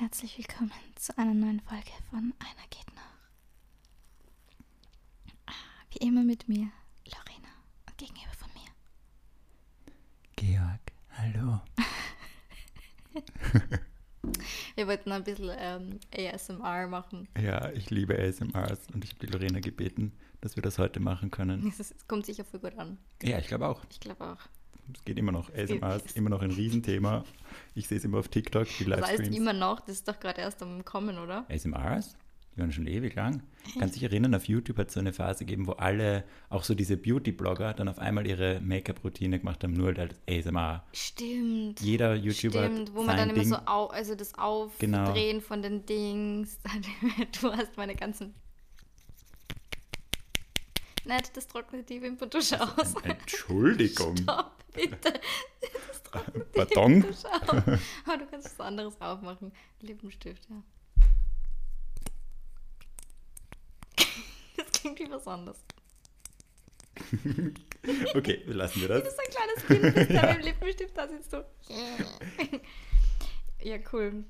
herzlich willkommen zu einer neuen Folge von Einer geht noch. Ah, Wie immer mit mir, Lorena, und gegenüber von mir. Georg, hallo. Wir wollten ein bisschen ähm, ASMR machen. Ja, ich liebe ASMRs und ich habe die Lorena gebeten, dass wir das heute machen können. Es kommt sicher voll gut an. Ja, ich glaube auch. Ich glaube auch. Es geht immer noch. ASMRs, geht. immer noch ein Riesenthema. Ich sehe es immer auf TikTok, die Das heißt Livestreams. immer noch, das ist doch gerade erst am Kommen, oder? ASMRs? Die waren schon ewig lang. Kannst dich erinnern, auf YouTube hat es so eine Phase gegeben, wo alle, auch so diese Beauty-Blogger, dann auf einmal ihre Make-up-Routine gemacht haben, nur als ASMR. Stimmt. Jeder YouTuber Stimmt, wo man dann sein immer Ding. so au also das Genau. Aufdrehen von den Dings. Du hast meine ganzen. Nett, das trocknet die Wimperntusche aus. Entschuldigung. Stopp, bitte. Das trocknet die Pardon? Aus. Aber du kannst was anderes aufmachen. Lippenstift, ja. Das klingt wie was anderes. Okay, lassen wir Du das. bist ein kleines Kind, bist da mit dem Lippenstift, da sitzt du. Ja, cool.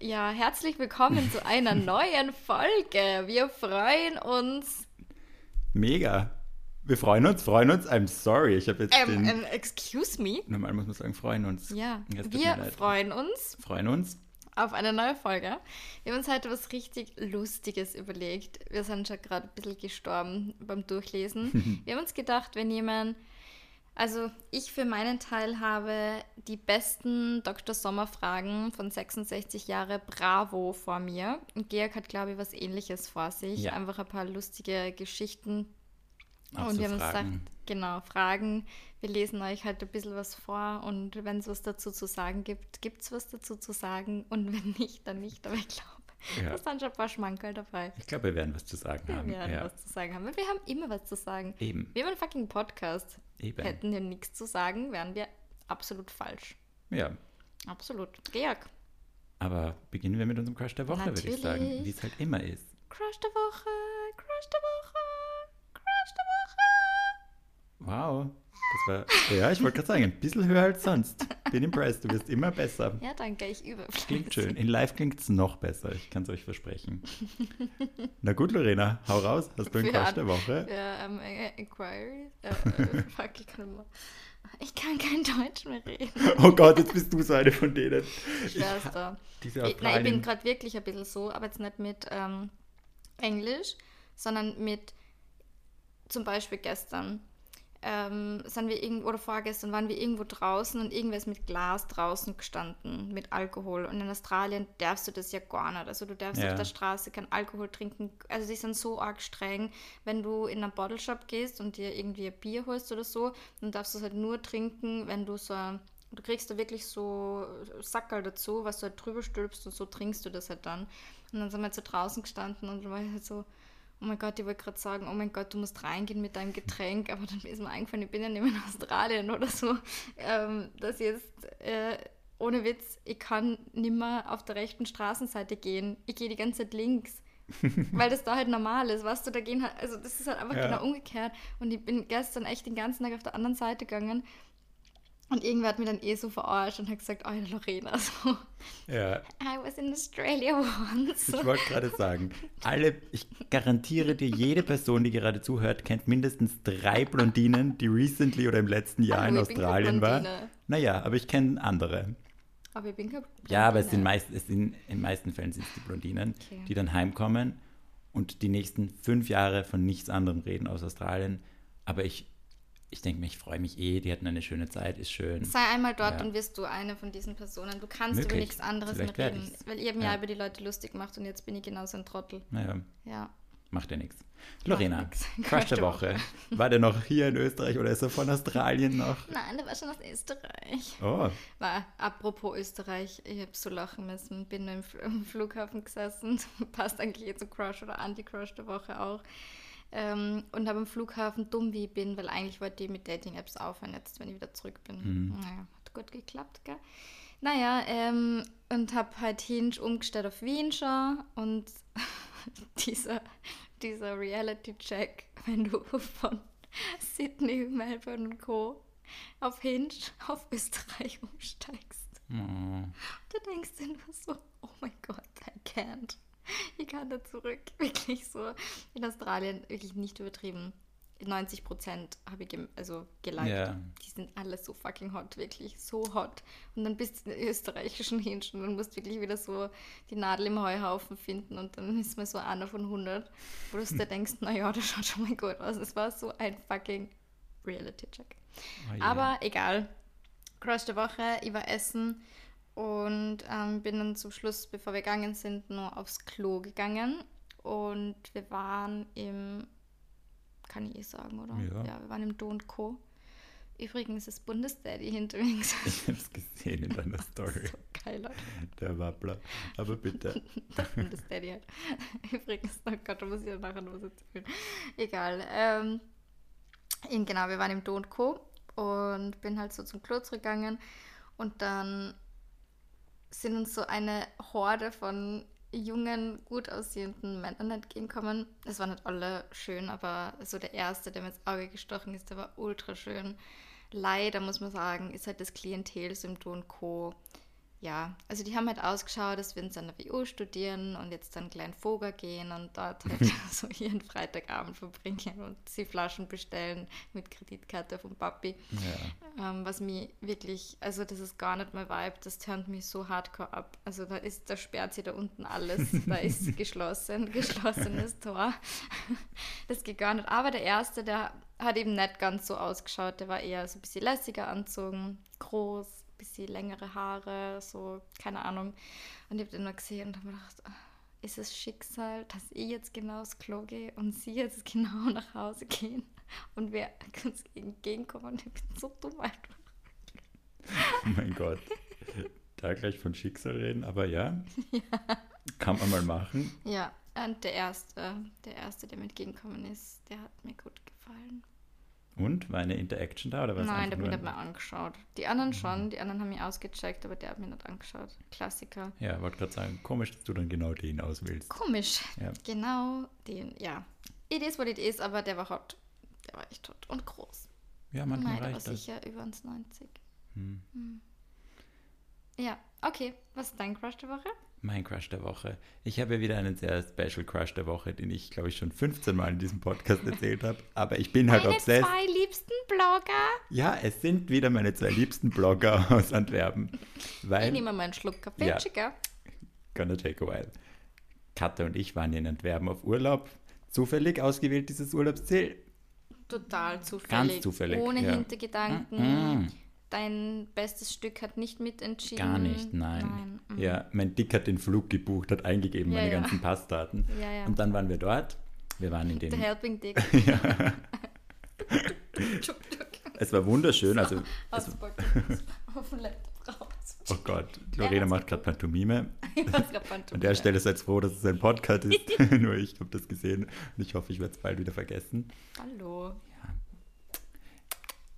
Ja, herzlich willkommen zu einer neuen Folge. Wir freuen uns. Mega. Wir freuen uns, freuen uns. I'm sorry, ich habe jetzt Ähm, den... ähm, excuse me. Normal muss man sagen, freuen uns. Ja, Jetzt wir freuen uns freuen uns. auf eine neue Folge. Wir haben uns heute was richtig Lustiges überlegt. Wir sind schon gerade ein bisschen gestorben beim Durchlesen. wir haben uns gedacht, wenn jemand, also ich für meinen Teil habe die besten Dr. Sommer-Fragen von 66 Jahre Bravo vor mir. Und Georg hat, glaube ich, was ähnliches vor sich. Ja. Einfach ein paar lustige Geschichten. Auch und so wir haben Fragen. uns gesagt, genau, Fragen. Wir lesen euch halt ein bisschen was vor und wenn es was dazu zu sagen gibt, gibt es was dazu zu sagen und wenn nicht, dann nicht. Aber ich glaube, Ja. da sind schon ein paar Schmankerl dabei. Ich glaube, wir werden was zu sagen Wir haben. werden ja. was zu sagen haben. Wir haben immer was zu sagen. Eben. Wir haben einen fucking Podcast. Eben. Hätten wir nichts zu sagen, wären wir absolut falsch. Ja. Absolut. Georg, Aber beginnen wir mit unserem Crush der Woche, würde ich sagen. Wie es halt immer ist. Crush der Woche, Crush der Woche, Crush der Wow. Das war, ja, ich wollte gerade sagen, ein bisschen höher als sonst. Bin impressed, du wirst immer besser. Ja, danke, ich übe. Klingt schön. In live klingt es noch besser, ich kann es euch versprechen. Na gut, Lorena, hau raus. Hast du einen an- der Woche? Ja, ähm, äh, Inquiry. Äh, äh, fuck, ich kann immer. Ich kann kein Deutsch mehr reden. Oh Gott, jetzt bist du so eine von denen. Schwerster. Diese Ich, nein, ich bin gerade wirklich ein bisschen so, aber jetzt nicht mit ähm, Englisch, sondern mit zum Beispiel gestern. Ähm, sind wir irgendwo, oder vorgestern waren wir irgendwo draußen und irgendwer ist mit Glas draußen gestanden, mit Alkohol. Und in Australien darfst du das ja gar nicht. Also du darfst Ja. auf der Straße kein Alkohol trinken. Also sie sind so arg streng. Wenn du in einen Bottle Shop gehst und dir irgendwie ein Bier holst oder so, dann darfst du es halt nur trinken, wenn du so Du kriegst da wirklich so Sackerl dazu, was du halt drüber stülpst und so trinkst du das halt dann. Und dann sind wir halt so draußen gestanden und dann war ich halt so, oh mein Gott, ich wollte gerade sagen, oh mein Gott, du musst reingehen mit deinem Getränk, aber dann ist mir eingefallen, ich bin ja nicht mehr in Australien oder so, ähm, dass jetzt, äh, ohne Witz, ich kann nimmer auf der rechten Straßenseite gehen. Ich gehe die ganze Zeit links. Weil das da halt normal ist, weißt du, da gehen halt, also das ist halt einfach Ja. genau umgekehrt. Und ich bin gestern echt den ganzen Tag auf der anderen Seite gegangen und irgendwer hat mir dann eh so verarscht und hat gesagt, oh ja, Lorena, so, Ja, I was in Australia once. ich wollte gerade sagen, alle, ich garantiere dir, jede Person, die gerade zuhört, kennt mindestens drei Blondinen, die recently oder im letzten Jahr Hallo, in Australien waren. Blondine. Naja, aber ich kenne andere. Aber ich bin keine Ja, aber es sind Blondine. meist, es sind, in den meisten Fällen sind es die Blondinen, Okay. die dann heimkommen und die nächsten fünf Jahre von nichts anderem reden aus Australien. Aber ich, ich denke mir, ich freue mich eh, die hatten eine schöne Zeit, ist schön. Sei einmal dort Ja. und wirst du eine von diesen Personen. Du kannst über Möglich. nichts anderes Vielleicht mehr reden. Weil habe mir Ja. über die Leute lustig gemacht und jetzt bin ich genauso ein Trottel. Naja, Ja. macht ja nichts. Lorena. Crush der Woche. War der noch hier in Österreich oder ist er von Australien noch? Nein, der war schon aus Österreich. Oh, War, apropos Österreich, ich habe so lachen müssen. Bin im, Fl im Flughafen gesessen. Passt eigentlich eh zu Crush oder Anti-Crush der Woche auch. Ähm, und habe am Flughafen dumm wie ich bin, weil eigentlich wollte ich mit Dating-Apps aufhören, jetzt, wenn ich wieder zurück bin. Mhm. Naja, hat gut geklappt, gell? Naja, ähm, und habe halt Hinge umgestellt auf Wien schon und dieser, dieser Reality-Check, wenn du von Sydney, Melbourne und Co. auf Hinge auf Österreich umsteigst. Oh. Du denkst dir nur so, oh mein Gott, I can't. Ich kann da zurück. Wirklich so. In Australien wirklich nicht übertrieben. 90 Prozent habe ich gem also geliked. Ja. Die sind alle so fucking hot, wirklich so hot. Und dann bist du in den österreichischen Hinschen und musst wirklich wieder so die Nadel im Heuhaufen finden und dann ist man so einer von 100, wo du dir denkst, naja, das schaut schon mal gut aus. Es war so ein fucking Reality-Check. Oh je. Aber egal. Crush der Woche, ich war essen und ähm, bin dann zum Schluss, bevor wir gegangen sind, nur aufs Klo gegangen. Und wir waren im, kann ich eh sagen, oder? Ja. wir waren im Do Co. Übrigens ist Bundesdaddy hinter mir. Ich habe es gesehen in deiner Story. So geil, Leute. Der Wappler. Aber bitte. Der Bundesdaddy halt. Übrigens, oh Gott, da muss ich ja nachher noch was erzählen. Egal. Ähm, genau, wir waren im Do Co. und bin halt so zum Klo zurückgegangen und dann sind uns so eine Horde von jungen, gut aussehenden Männern entgegenkommen. Es waren nicht alle schön, aber so der erste, der mir ins Auge gestochen ist, der war ultra schön. Leider muss man sagen, ist halt das Klientel Do Co. Ja, also die haben halt ausgeschaut, dass wir in der WU studieren und jetzt dann klein Vogel gehen und dort halt so ihren Freitagabend verbringen und sie Flaschen bestellen mit Kreditkarte vom Papi. Ja. Ähm, was mir wirklich, also das ist gar nicht mein Vibe, das turnt mich so hardcore ab. Also da ist, da sperrt sie da unten alles, da ist geschlossen, geschlossenes Tor. Das geht gar nicht. Aber der erste, der hat eben nicht ganz so ausgeschaut, der war eher so ein bisschen lässiger anzogen, groß, bisschen längere Haare, so, keine Ahnung. Und ich habe den nur gesehen und habe mir gedacht, ah, ist es Schicksal, dass ich jetzt genau aufs Klo gehe und sie jetzt genau nach Hause gehen und wir uns entgegenkommen und ich bin so dumm einfach. Oh mein Gott. Da gleich von Schicksal reden, aber ja. Kann man mal machen. Ja, und der erste, der erste, der mir entgegengekommen ist, der hat mir gut gefallen. Und? War eine Interaction da oder was? Nein, der hat mich nicht mehr angeschaut. Die anderen schon, die anderen haben mich ausgecheckt, aber der hat mich nicht angeschaut. Klassiker. Ja, wollte gerade sagen, komisch, dass du dann genau den auswählst. Komisch. Ja. Genau den, ja. It is what it is, aber der war hot. Der war echt hot und groß. Ja, manchmal Nein, reicht das. sicher über 1,90. Hm. Ja, okay. Was ist dein Crush der Woche? Mein Crush der Woche. Ich habe ja wieder einen sehr special Crush der Woche, den ich, glaube ich, schon 15 Mal in diesem Podcast erzählt habe. Aber ich bin halt Meine obsessed. zwei liebsten Blogger. Ja, es sind wieder meine zwei liebsten Blogger aus Antwerpen. Ich Weil, nehme mal einen Schluck Kaffee, Ja. Chica. gonna take a while. Katha und ich waren in Antwerpen auf Urlaub. Zufällig ausgewählt dieses Urlaubsziel. Total zufällig. Ganz zufällig, Ohne ja. Hintergedanken. Mm, Dein bestes Stück hat nicht mitentschieden. gar nicht, nein. Nein. mm. Ja, mein Dick hat den Flug gebucht, hat eingegeben Ja, meine ja. ganzen Passdaten. Ja, ja. Und dann waren wir dort. Wir waren in dem. Helping Dick. Tschuk. Es war wunderschön. Also, es, oh Gott, Lorena macht gerade Pantomime. Pantomime. An der Stelle seid froh, dass es ein Podcast ist. Nur ich habe das gesehen und ich hoffe, ich werde es bald wieder vergessen. Hallo.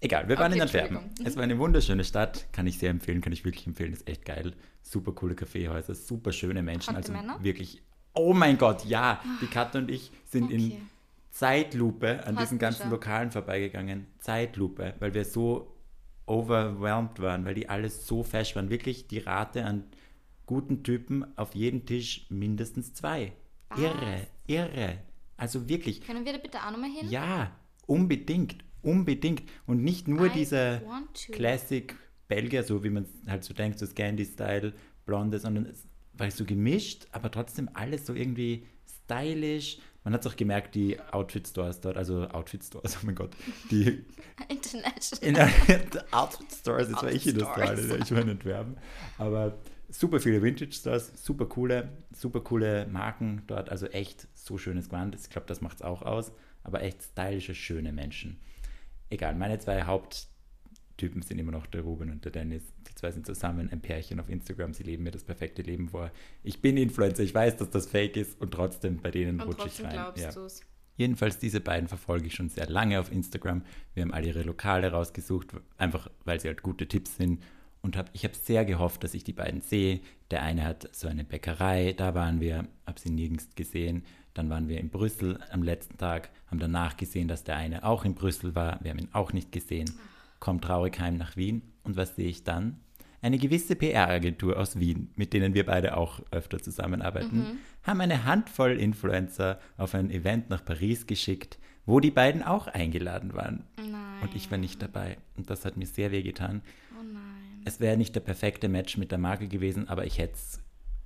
Egal, wir waren Okay, in Antwerpen. Es war eine wunderschöne Stadt, kann ich sehr empfehlen, kann ich wirklich empfehlen, ist echt geil. Super coole Kaffeehäuser, super schöne Menschen. Also Männer? wirklich, oh mein Gott, ja, die Katja und ich sind in Okay. Zeitlupe an Passt diesen ganzen schon. Lokalen vorbeigegangen. Zeitlupe, weil wir so overwhelmed waren, weil die alles so fesch waren. Wirklich die Rate an guten Typen auf jeden Tisch mindestens zwei. Was? Irre, irre. Also wirklich, Können wir da bitte auch nochmal hin? ja, unbedingt, unbedingt. Und nicht nur I diese want to. Classic Belgier, so wie man halt so denkt, so Scandi-Style, Blonde, sondern es war so gemischt, aber trotzdem alles so irgendwie stylisch. Man hat es auch gemerkt, die Outfit-Stores dort, also Outfit-Stores, oh mein Gott, die International. in Outfit-Stores, jetzt war ich in. Australien, ich war in Antwerpen, aber super viele Vintage-Stores, super coole, super coole Marken dort, also echt so schönes Gewand, ich glaube, das macht es auch aus, aber echt stylische, schöne Menschen. Egal, meine zwei Haupttypen sind immer noch der Ruben und der Dennis. Die zwei sind zusammen, ein Pärchen auf Instagram, sie leben mir das perfekte Leben vor. Ich bin Influencer, ich weiß, dass das fake ist und trotzdem bei denen rutsche ich rein. glaubst Ja. du's. Jedenfalls diese beiden verfolge ich schon sehr lange auf Instagram. Wir haben alle ihre Lokale rausgesucht, einfach weil sie halt gute Tipps sind. Und hab, ich habe sehr gehofft, dass ich die beiden sehe. Der eine hat so eine Bäckerei, da waren wir, habe sie nirgends gesehen. Dann waren wir in Brüssel am letzten Tag, haben danach gesehen, dass der eine auch in Brüssel war. Wir haben ihn auch nicht gesehen. Kommt traurig heim nach Wien. Und was sehe ich dann? Eine gewisse PR-Agentur aus Wien, mit denen wir beide auch öfter zusammenarbeiten, Mhm. haben eine Handvoll Influencer auf ein Event nach Paris geschickt, wo die beiden auch eingeladen waren. Nein. Und ich war nicht dabei. Und das hat mir sehr wehgetan. Oh nein. Es wäre nicht der perfekte Match mit der Marke gewesen, aber ich hätte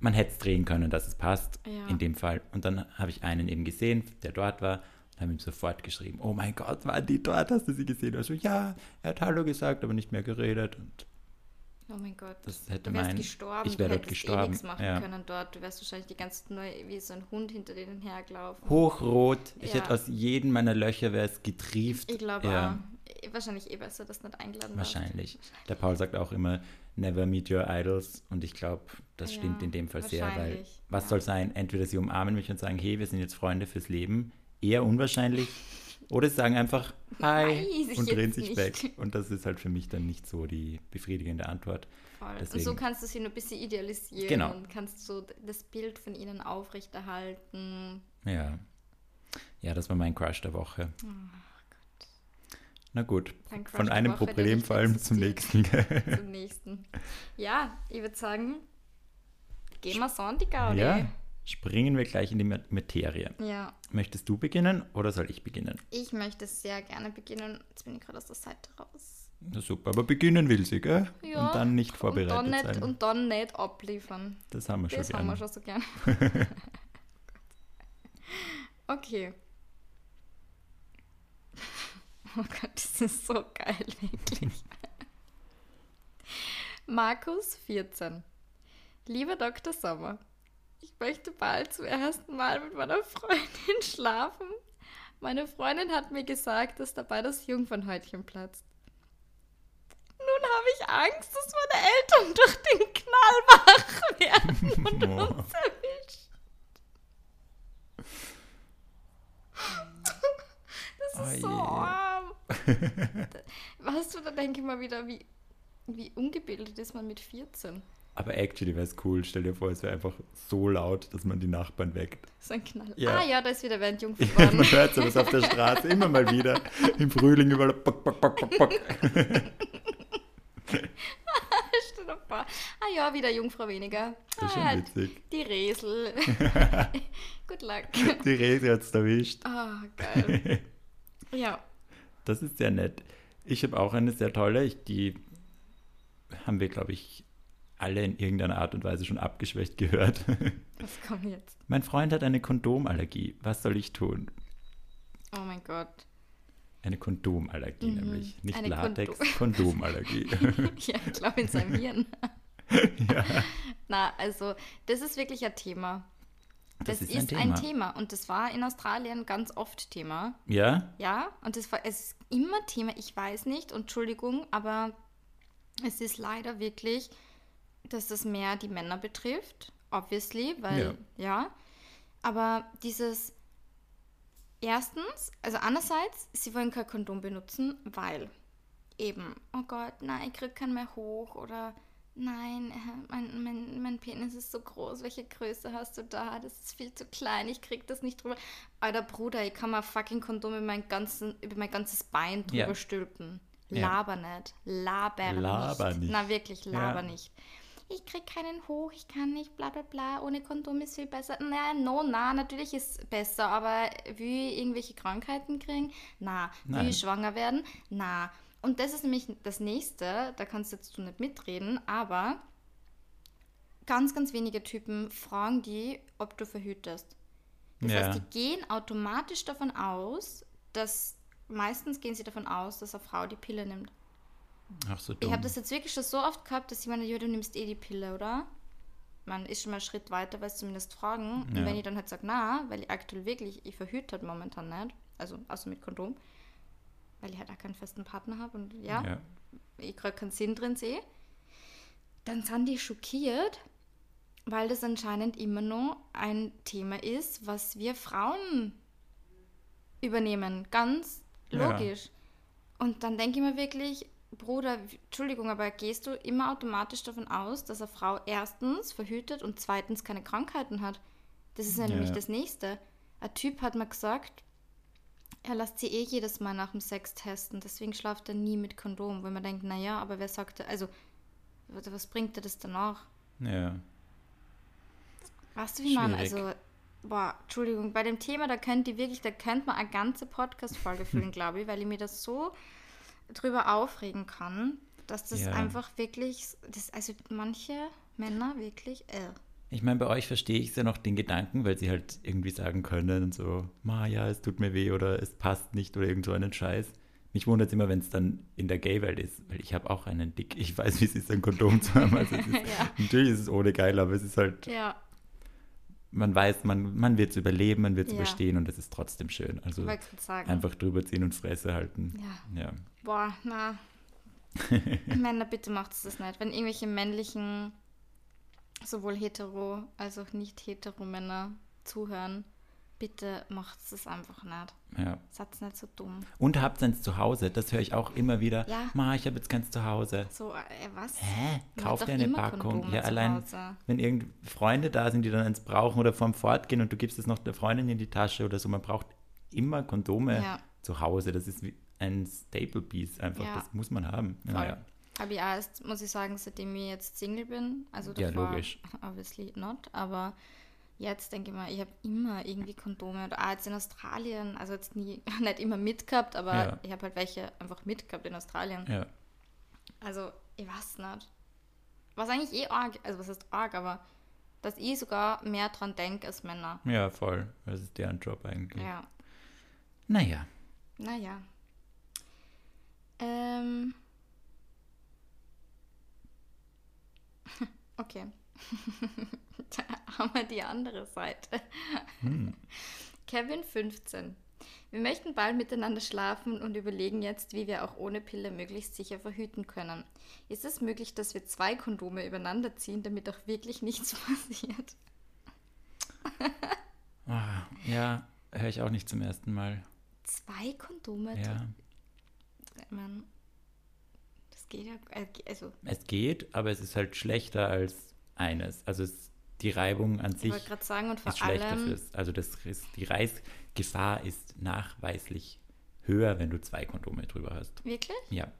man hätte es drehen können, dass es passt, Ja. in dem Fall. Und dann habe ich einen eben gesehen, der dort war, und habe ihm sofort geschrieben, oh mein Gott, waren die dort, hast du sie gesehen? Also ja, er hat Hallo gesagt, aber nicht mehr geredet. Und Oh mein Gott. das hätte Du wärst mein, gestorben. ich wäre dort eh gestorben. nichts machen ja. können dort. Du wärst wahrscheinlich die ganze Zeit nur wie so ein Hund hinter denen hergelaufen. Hochrot, ich Ja. hätte aus jedem meiner Löcher wäre es getrieft. Ich glaube ja. auch. Wahrscheinlich eh besser, dass du nicht eingeladen Wahrscheinlich. Der Paul sagt auch immer, never meet your idols. Und ich glaube, das Ja, stimmt in dem Fall sehr, weil was ja. soll sein? Entweder sie umarmen mich und sagen, hey, wir sind jetzt Freunde fürs Leben. Eher unwahrscheinlich. Oder sie sagen einfach, hi und drehen sich nicht. weg. Und das ist halt für mich dann nicht so die befriedigende Antwort. Voll. Und Deswegen- so kannst du sie nur ein bisschen idealisieren Genau. und kannst so das Bild von ihnen aufrechterhalten. Ja. Ja, das war mein Crush der Woche. Na gut, von einem Woche, der Problem nicht vor allem zum nächsten. Zum nächsten. Ja, ich würde sagen, gehen wir so an die Gaudi. ja, springen wir gleich in die Ma- Materie. ja. Möchtest du beginnen oder soll ich beginnen? Ich möchte sehr gerne beginnen. Jetzt bin ich gerade aus der Seite raus. Na super, aber beginnen will sie, gell? Ja, und dann nicht vorbereitet und dann nicht, sein. Und dann nicht abliefern. das haben wir schon Das gern. haben wir schon so gern. okay. Oh Gott, das ist so geil, wirklich. Markus 14. Lieber Dr. Sommer, ich möchte bald zum ersten Mal mit meiner Freundin schlafen. Meine Freundin hat mir gesagt, dass dabei das Jungfernhäutchen platzt. Nun habe ich Angst, dass meine Eltern durch den Knall wach werden und Oh. uns erwischt. Das ist so Oh je. arm. Weißt du, da denke ich mal wieder, wie, wie ungebildet ist man mit 14. Aber actually wäre es cool. Stell dir vor, es wäre einfach so laut, dass man die Nachbarn weckt. So ein Knall. Ja. Ah ja, da ist wieder während Ja, Jungfernworden. man hört sowas auf der Straße immer mal wieder. Im Frühling überall. Bock, bock, bock, bock, bock. Ah ja, wieder Jungfrau weniger. Das ist schon ah, witzig. die Resel. Good luck. Die Rese hat es erwischt. Ah, geil. Ja. Das ist sehr nett. Ich habe auch eine sehr tolle. Ich, die haben wir, glaube ich, alle in irgendeiner Art und Weise schon abgeschwächt gehört. Was kommt jetzt? mein Freund hat eine Kondomallergie. Was soll ich tun? Oh mein Gott. Eine Kondomallergie Mhm. nämlich. Nicht Eine Latex, Kondom- Kondomallergie. Ja, ich glaube in seinem Hirn. ja, Na, also, das ist wirklich ein Thema. Das, Das, ist, ein Thema. Thema. Und das war in Australien ganz oft Thema. Ja? Ja, und das war, es ist immer Thema, ich weiß nicht, und Entschuldigung, aber es ist leider wirklich, dass das mehr die Männer betrifft, obviously, weil, ja. Aber dieses, erstens, also einerseits, sie wollen kein Kondom benutzen, weil eben, oh Gott, nein, ich krieg keinen mehr hoch oder nein, äh, mein, mein, mein Penis ist so groß, welche Größe hast du da? Das ist viel zu klein, ich krieg das nicht drüber. Alter Bruder, ich kann mal fucking Kondom über mein, ganzen, über mein ganzes Bein drüber Ja. stülpen. Ja. Laber nicht. Laber, Laber nicht. nicht. Na wirklich, laber Ja. nicht. Ich krieg keinen hoch, ich kann nicht, bla bla bla, ohne Kondom ist viel besser. Na, no, na, natürlich ist besser, aber ich irgendwelche Krankheiten kriegen? Na, Nein. ich schwanger werden? Na. Und das ist nämlich das nächste, da kannst jetzt du nicht mitreden, aber ganz, ganz wenige Typen fragen die, ob du verhütest. Das Ja. heißt, die gehen automatisch davon aus, dass meistens gehen sie davon aus, dass eine Frau die Pille nimmt. Ach so Ich dumm. habe das jetzt wirklich schon so oft gehabt, dass jemand, ja, du nimmst eh die Pille, oder? Man ist schon mal einen Schritt weiter, weil sie zumindest fragen. Und Ja. wenn ich dann halt sage, na, weil ich aktuell wirklich, ich verhüte halt momentan nicht, also außer mit Kondom, weil ich halt auch keinen festen Partner habe und ja, ja. ich gerade keinen Sinn drin sehe, dann sind die schockiert, weil das anscheinend immer noch ein Thema ist, was wir Frauen übernehmen. Ganz Ja. logisch. Und dann denke ich mir wirklich, Bruder, Entschuldigung, aber gehst du immer automatisch davon aus, dass eine Frau erstens verhütet und zweitens keine Krankheiten hat? Das ist ja, Ja, nämlich ja. das Nächste. Ein Typ hat mir gesagt, er lässt sie eh jedes Mal nach dem Sex testen, deswegen schlaft er nie mit Kondom, weil man denkt, naja, aber wer sagt, also was bringt dir das danach? Ja. Weißt du, wie man, Schwierig. also, boah, Entschuldigung, bei dem Thema, da könnt ihr wirklich, da könnte man eine ganze Podcast-Folge füllen, glaube ich, weil ich mir das so drüber aufregen kann, dass das Ja. einfach wirklich, das, also manche Männer wirklich, äh. Ich meine, bei euch verstehe ich ja noch den Gedanken, weil sie halt irgendwie sagen können, so, ma ja, es tut mir weh oder es passt nicht oder irgend so einen Scheiß. Mich wundert es immer, wenn es dann in der Gay-Welt ist, weil ich habe auch einen Dick. Ich weiß, wie es ist, ein Kondom zu haben. Also es ist, Ja. Natürlich ist es ohne geil, aber es ist halt, Ja, man weiß, man, man wird es überleben, man wird es Ja. überstehen und es ist trotzdem schön. Also einfach drüber ziehen und Fresse halten. Ja. Ja. Boah, na. Männer, bitte macht das nicht. Wenn irgendwelche männlichen, sowohl hetero als auch nicht hetero Männer zuhören, bitte macht es einfach nicht. ja. Seid nicht so dumm. Und habt eins zu Hause, das höre ich auch immer wieder. Ja. Ma, ich habe jetzt keins zu Hause. So, äh, was? Hä? Man Kauf hat dir eine Packung. Kondome Ja, allein, Hause. wenn irgend Freunde da sind, die dann eins brauchen oder vorm Fortgehen und du gibst es noch der Freundin in die Tasche oder so, man braucht immer Kondome Ja. zu Hause. Das ist wie ein Staple Piece einfach. Ja. Das muss man haben. Naja. Habe ich auch erst, muss ich sagen, seitdem ich jetzt Single bin. Also Ja, davor, logisch. obviously not, aber jetzt denke ich mal, ich habe immer irgendwie Kondome. Und auch jetzt in Australien, also jetzt nie, nicht immer mitgehabt, aber Ja. ich habe halt welche einfach mitgehabt in Australien. Ja. Also, ich weiß nicht. Was eigentlich eh arg, also was heißt arg, aber dass ich sogar mehr dran denke als Männer. ja, voll. Das ist deren Job eigentlich. Ja, Naja. naja. Ähm. Okay. da haben wir die andere Seite. Kevin 15. Wir möchten bald miteinander schlafen und überlegen jetzt, wie wir auch ohne Pille möglichst sicher verhüten können. Ist es möglich, dass wir zwei Kondome übereinander ziehen, damit auch wirklich nichts passiert? Ah, ja, höre ich auch nicht zum ersten Mal. Zwei Kondome? Ja. Das geht ja. äh, Also, Es geht, aber es ist halt schlechter als eines. Also es, die Reibung an ich sich sagen, ist schlechter fürs. Also das ist, die Reißgefahr ist nachweislich höher, wenn du zwei Kondome drüber hast. Wirklich? Ja.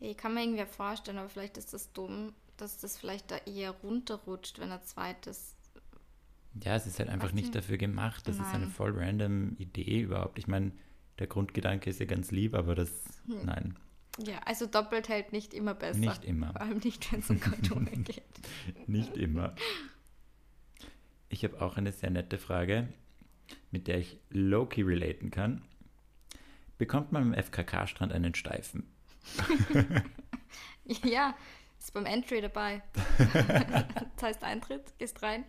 Ich kann mir irgendwie vorstellen, aber vielleicht ist das dumm, dass das vielleicht da eher runterrutscht, wenn ein zweites. Ja, es ist halt einfach nicht dafür gemacht. Das ist eine Nein. voll random Idee überhaupt. Ich meine, der Grundgedanke ist ja ganz lieb, aber das, Hm. nein, Ja, also doppelt hält nicht immer besser. nicht immer. Vor allem nicht, wenn es um Kondome geht. Nicht immer. Ich habe auch eine sehr nette Frage, mit der ich low-key relaten kann. Bekommt man am FKK-Strand einen Steifen? Ja, ist beim Entry dabei. das heißt Eintritt, gehst rein,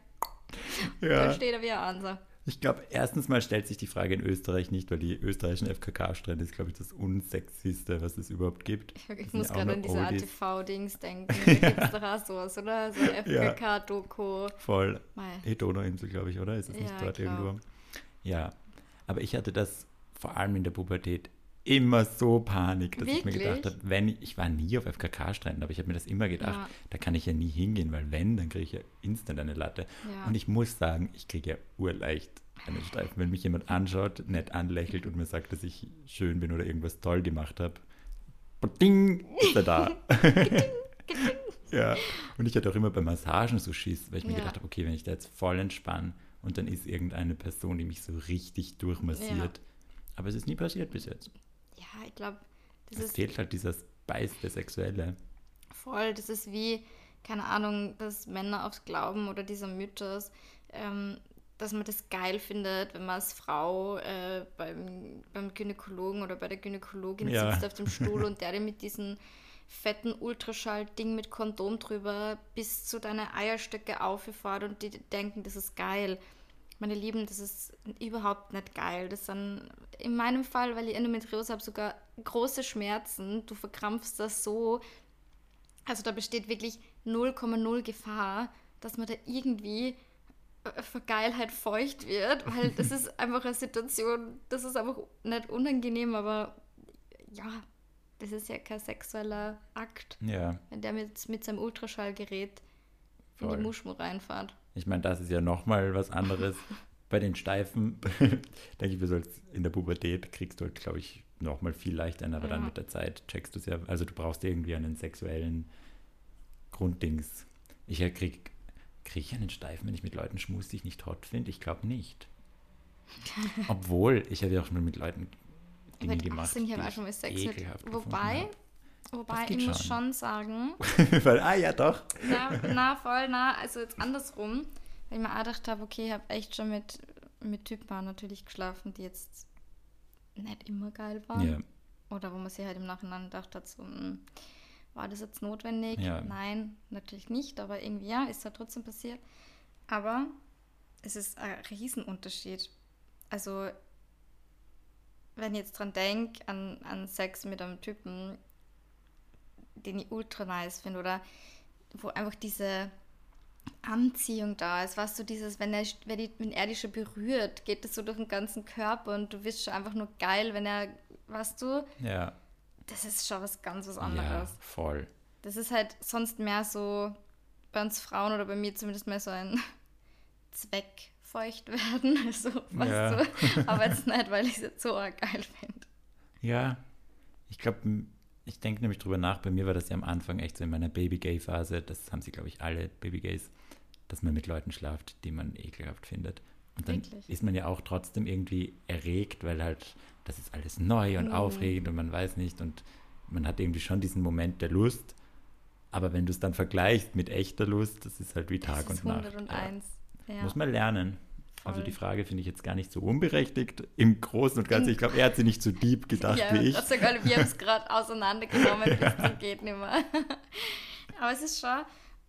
dann steht er wie ein Ansa. Ich glaube, erstens mal stellt sich die Frage in Österreich nicht, weil die österreichischen FKK-Strände ist, glaube ich, das unsexyste, was es überhaupt gibt. Ich, muss gerade an diese. ATV-Dings denken. Da gibt es doch auch sowas, oder? So FKK-Doku. Voll. Mei. Hey, Donauinsel, glaube ich, oder? Ist es nicht dort irgendwo? Ja. Aber ich hatte das vor allem in der Pubertät immer so Panik, dass ich mir gedacht Wirklich? habe, wenn ich, ich war nie auf FKK-Stränden, aber ich habe mir das immer gedacht, Ja. da kann ich ja nie hingehen, weil wenn, dann kriege ich ja instant eine Latte. Ja. Und ich muss sagen, ich kriege ja urleicht einen Steifen. Wenn mich jemand anschaut, nett anlächelt und mir sagt, dass ich schön bin oder irgendwas toll gemacht habe, ding, ist er da. ja. Und ich hatte auch immer bei Massagen so Schiss, weil ich mir Ja. gedacht habe, okay, wenn ich da jetzt voll entspanne und dann ist irgendeine Person, die mich so richtig durchmassiert. Aber es ist nie passiert bis jetzt. Ja, ich glaube, das Es ist fehlt halt dieser Spice, der Sexuelle. voll, das ist wie, keine Ahnung, dass Männer aufs Glauben oder dieser Mythos, ähm, dass man das geil findet, wenn man als Frau äh, beim, beim Gynäkologen oder bei der Gynäkologin Ja. sitzt auf dem Stuhl und der dir mit diesem fetten Ultraschall-Ding mit Kondom drüber bis zu deine Eierstöcke auffährt und die denken, das ist geil. Meine Lieben, das ist überhaupt nicht geil. Das sind in meinem Fall, weil ich Endometriose habe, sogar große Schmerzen. Du verkrampfst das so. Also da besteht wirklich 0,0 Gefahr, dass man da irgendwie äh, vor Geilheit feucht wird, weil das ist einfach eine Situation, das ist einfach nicht unangenehm, aber ja, das ist ja kein sexueller Akt, Ja, wenn der mit, mit seinem Ultraschallgerät in Voll. die Muschmu reinfährt. Ich meine, das ist ja nochmal was anderes. Bei den Steifen, denke ich, wir soll's in der Pubertät kriegst du halt, glaube ich, nochmal viel leichter, aber dann Ja. mit der Zeit checkst du es ja. Also du brauchst irgendwie einen sexuellen Grunddings. Ich krieg, krieg ich einen Steifen, wenn ich mit Leuten schmust, die ich nicht hot finde? Ich glaube nicht. Obwohl, ich habe ja auch schon mit Leuten Dinge Mit gemacht. 18, ich habe auch schon mal Sex mit. Wobei. Wobei ich muss schon. sagen, Weil, ah ja, doch. na, na, voll, na, also jetzt andersrum, weil ich mir auch gedacht habe, okay, ich habe echt schon mit, mit Typen natürlich geschlafen, die jetzt nicht immer geil waren. Ja, Oder wo man sich halt im Nachhinein gedacht hat, so, hm, war das jetzt notwendig? Ja. Nein, natürlich nicht, aber irgendwie ja, ist halt trotzdem passiert. Aber es ist ein Riesenunterschied. Also, wenn ich jetzt dran denke, an, an Sex mit einem Typen, den ich ultra nice finde, oder wo einfach diese Anziehung da ist, weißt du, dieses, wenn er, wenn, die, wenn er dich schon berührt, geht das so durch den ganzen Körper und du wirst schon einfach nur geil, wenn er, weißt du, ja, das ist schon was ganz was ja, anderes. voll. Das ist halt sonst mehr so bei uns Frauen oder bei mir zumindest mehr so ein Zweckfeucht werden. Also, weißt Ja. du? Aber jetzt nicht, weil ich es jetzt so geil finde. Ja, ich glaube, ich denke nämlich drüber nach. Bei mir war das ja am Anfang echt so in meiner Baby-Gay-Phase. Das haben sie, glaube ich, alle Baby-Gays, dass man mit Leuten schlaft, die man ekelhaft findet. Und dann Wirklich? ist man ja auch trotzdem irgendwie erregt, weil halt das ist alles neu und Mhm. aufregend und man weiß nicht und man hat irgendwie schon diesen Moment der Lust. Aber wenn du es dann vergleichst mit echter Lust, das ist halt wie Tag das ist und Nacht. 101. Ja. Muss man lernen. Also Voll. die Frage finde ich jetzt gar nicht so unberechtigt im Großen und Ganzen. Ich glaube, er hat sie nicht so deep gedacht ja, wie ich. Egal, wir haben es gerade auseinandergenommen, bis zum geht nicht mehr. Aber es ist schon,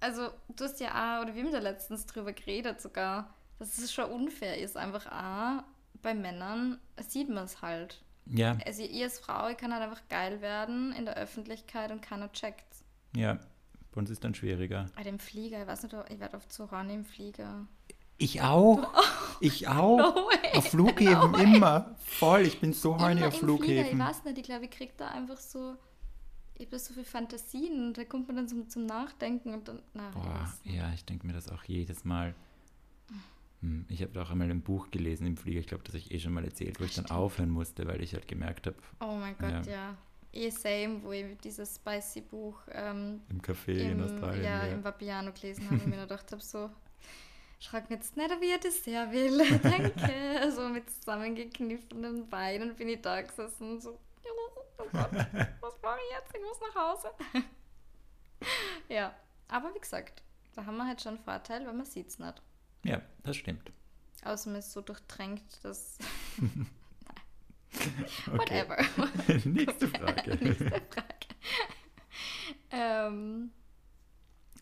also du hast ja auch, oder wir haben da letztens drüber geredet sogar, dass es schon unfair ist, einfach auch bei Männern sieht man es halt. Ja, Also ihr als Frau, ihr kann halt einfach geil werden in der Öffentlichkeit und keiner checkt's. ja. Bei uns ist dann schwieriger. Bei dem Flieger, ich weiß nicht, ich werde oft so ran im Flieger. Ich auch. Ich auch. No. Auf Flughäfen No immer. Voll. Ich bin so horny auf im Flieger, Flughäfen. ich weiß nicht, ich glaube, ich kriege da einfach so, ich habe so viel Fantasien und da kommt man dann zum, zum Nachdenken und dann, na, Boah, ja, ich denke mir das auch jedes Mal. Hm, Ich habe auch einmal ein Buch gelesen im Flieger, ich glaube, das habe ich eh schon mal erzählt, wo ich dann aufhören musste, weil ich halt gemerkt habe, Oh mein Gott, Ja. ja. Eh same, wo ich dieses Spicy Buch ähm, im Café in im, Australien. ja, ja. im Vapiano gelesen habe und mir gedacht habe, so, schreck mir jetzt nicht, wie er das sehr will. Danke. so mit zusammengekniffenen Beinen bin ich da gesessen, so, oh Gott, was mache ich jetzt? Ich muss nach Hause. ja, aber wie gesagt, da haben wir halt schon einen Vorteil, weil man sieht es nicht. ja, das stimmt. Außer man ist so durchtränkt, dass Okay. whatever. Nächste Frage. Nächste Frage. ähm,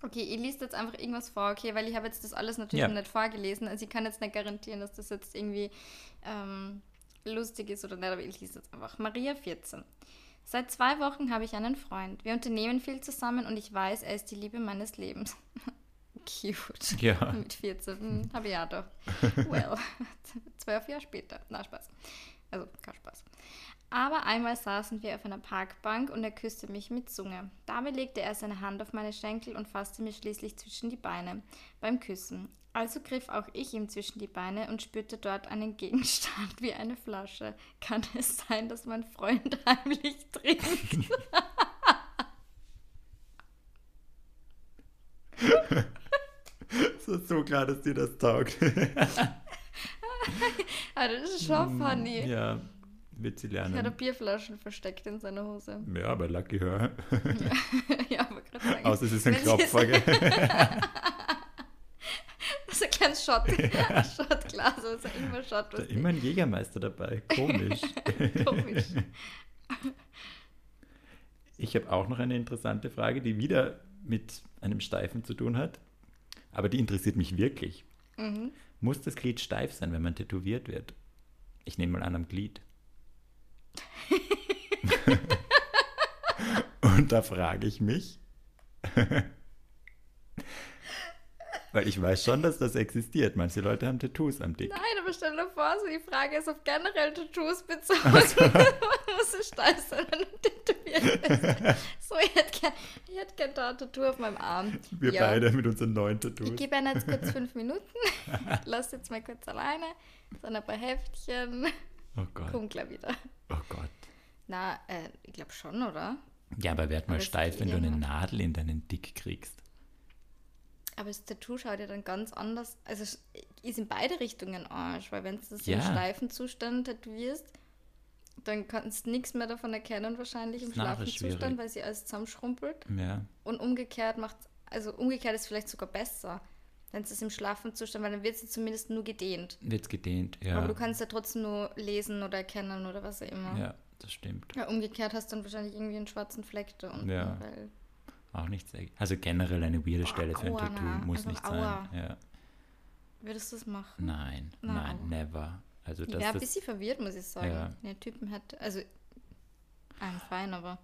okay, ich liest jetzt einfach irgendwas vor, okay, weil ich habe jetzt das alles natürlich Ja. noch nicht vorgelesen. Also ich kann jetzt nicht garantieren, dass das jetzt irgendwie ähm, lustig ist oder nicht, aber ich lese jetzt einfach. Maria 14. Seit zwei Wochen habe ich einen Freund. Wir unternehmen viel zusammen und ich weiß, er ist die Liebe meines Lebens. Cute. Ja. Mit 14. Hm, habe ich ja doch. Well, zwölf Jahre später. Na, Spaß. Also, kein Spaß. Aber einmal saßen wir auf einer Parkbank und er küsste mich mit Zunge. Dabei legte er seine Hand auf meine Schenkel und fasste mir schließlich zwischen die Beine beim Küssen. Also griff auch ich ihm zwischen die Beine und spürte dort einen Gegenstand wie eine Flasche. Kann es sein, dass mein Freund heimlich trinkt? Es ist so klar, dass dir das taugt. Ah, das ist schon funny. Mm, Ja, wird sie Er hat lernen. Bierflaschen versteckt in seiner Hose. Ja, bei Lucky Her. ja, aber gerade sagen. Außer es ist ein Klopfer. gell? Das ist ein kleines Shot, Shotglas, also ist immer Shot. Da immer ein Jägermeister dabei. Komisch. Komisch. Ich habe auch noch eine interessante Frage, die wieder mit einem Steifen zu tun hat. Aber die interessiert mich wirklich. Mhm. Muss das Glied steif sein, wenn man tätowiert wird? Ich nehme mal an am Glied. Und da frage ich mich, weil ich weiß schon, dass das existiert. Manche Leute haben Tattoos am Dick. Nein, aber stell dir vor, so die Frage ist auf generell Tattoos bezogen. Muss es steif sein, wenn du tätowiert bist. So, ich hätte gern, ich hätte gern da ein Tattoo auf meinem Arm. Wir Ja. beide mit unseren neuen Tattoos. Ich gebe ihnen jetzt kurz fünf Minuten. Lass jetzt mal kurz alleine. Dann ein paar Heftchen. Oh Gott. Gleich wieder. Oh Gott. Na, äh, ich glaube schon, oder? Ja, aber werd mal Aber steif, wenn du eine. Nadel in deinen Dick kriegst. Aber das Tattoo schaut ja dann ganz anders. Also ist in beide Richtungen Arsch, weil wenn du das Ja. im Schleifenzustand tätowierst, dann kannst du nichts mehr davon erkennen, wahrscheinlich im Schlafenzustand, schwierig. weil sie alles zusammenschrumpelt. Ja, Und umgekehrt macht, also umgekehrt ist vielleicht sogar besser, wenn es im Schlafenzustand, weil dann wird sie zumindest nur gedehnt. wird's gedehnt, ja. Aber du kannst ja trotzdem nur lesen oder erkennen oder was auch immer. ja, das stimmt. Ja, umgekehrt hast du dann wahrscheinlich irgendwie einen schwarzen Fleck da unten. Ja. Auch nicht sehr. Also generell eine weirde Stelle für ein Tattoo na, muss einfach nicht aua. sein. Ja. würdest du das machen? Nein, Na, nein, aua. never. Also Ich das, wäre ein bisschen verwirrt, muss ich sagen. Ja. Der Typen hat, also, ein fein, aber.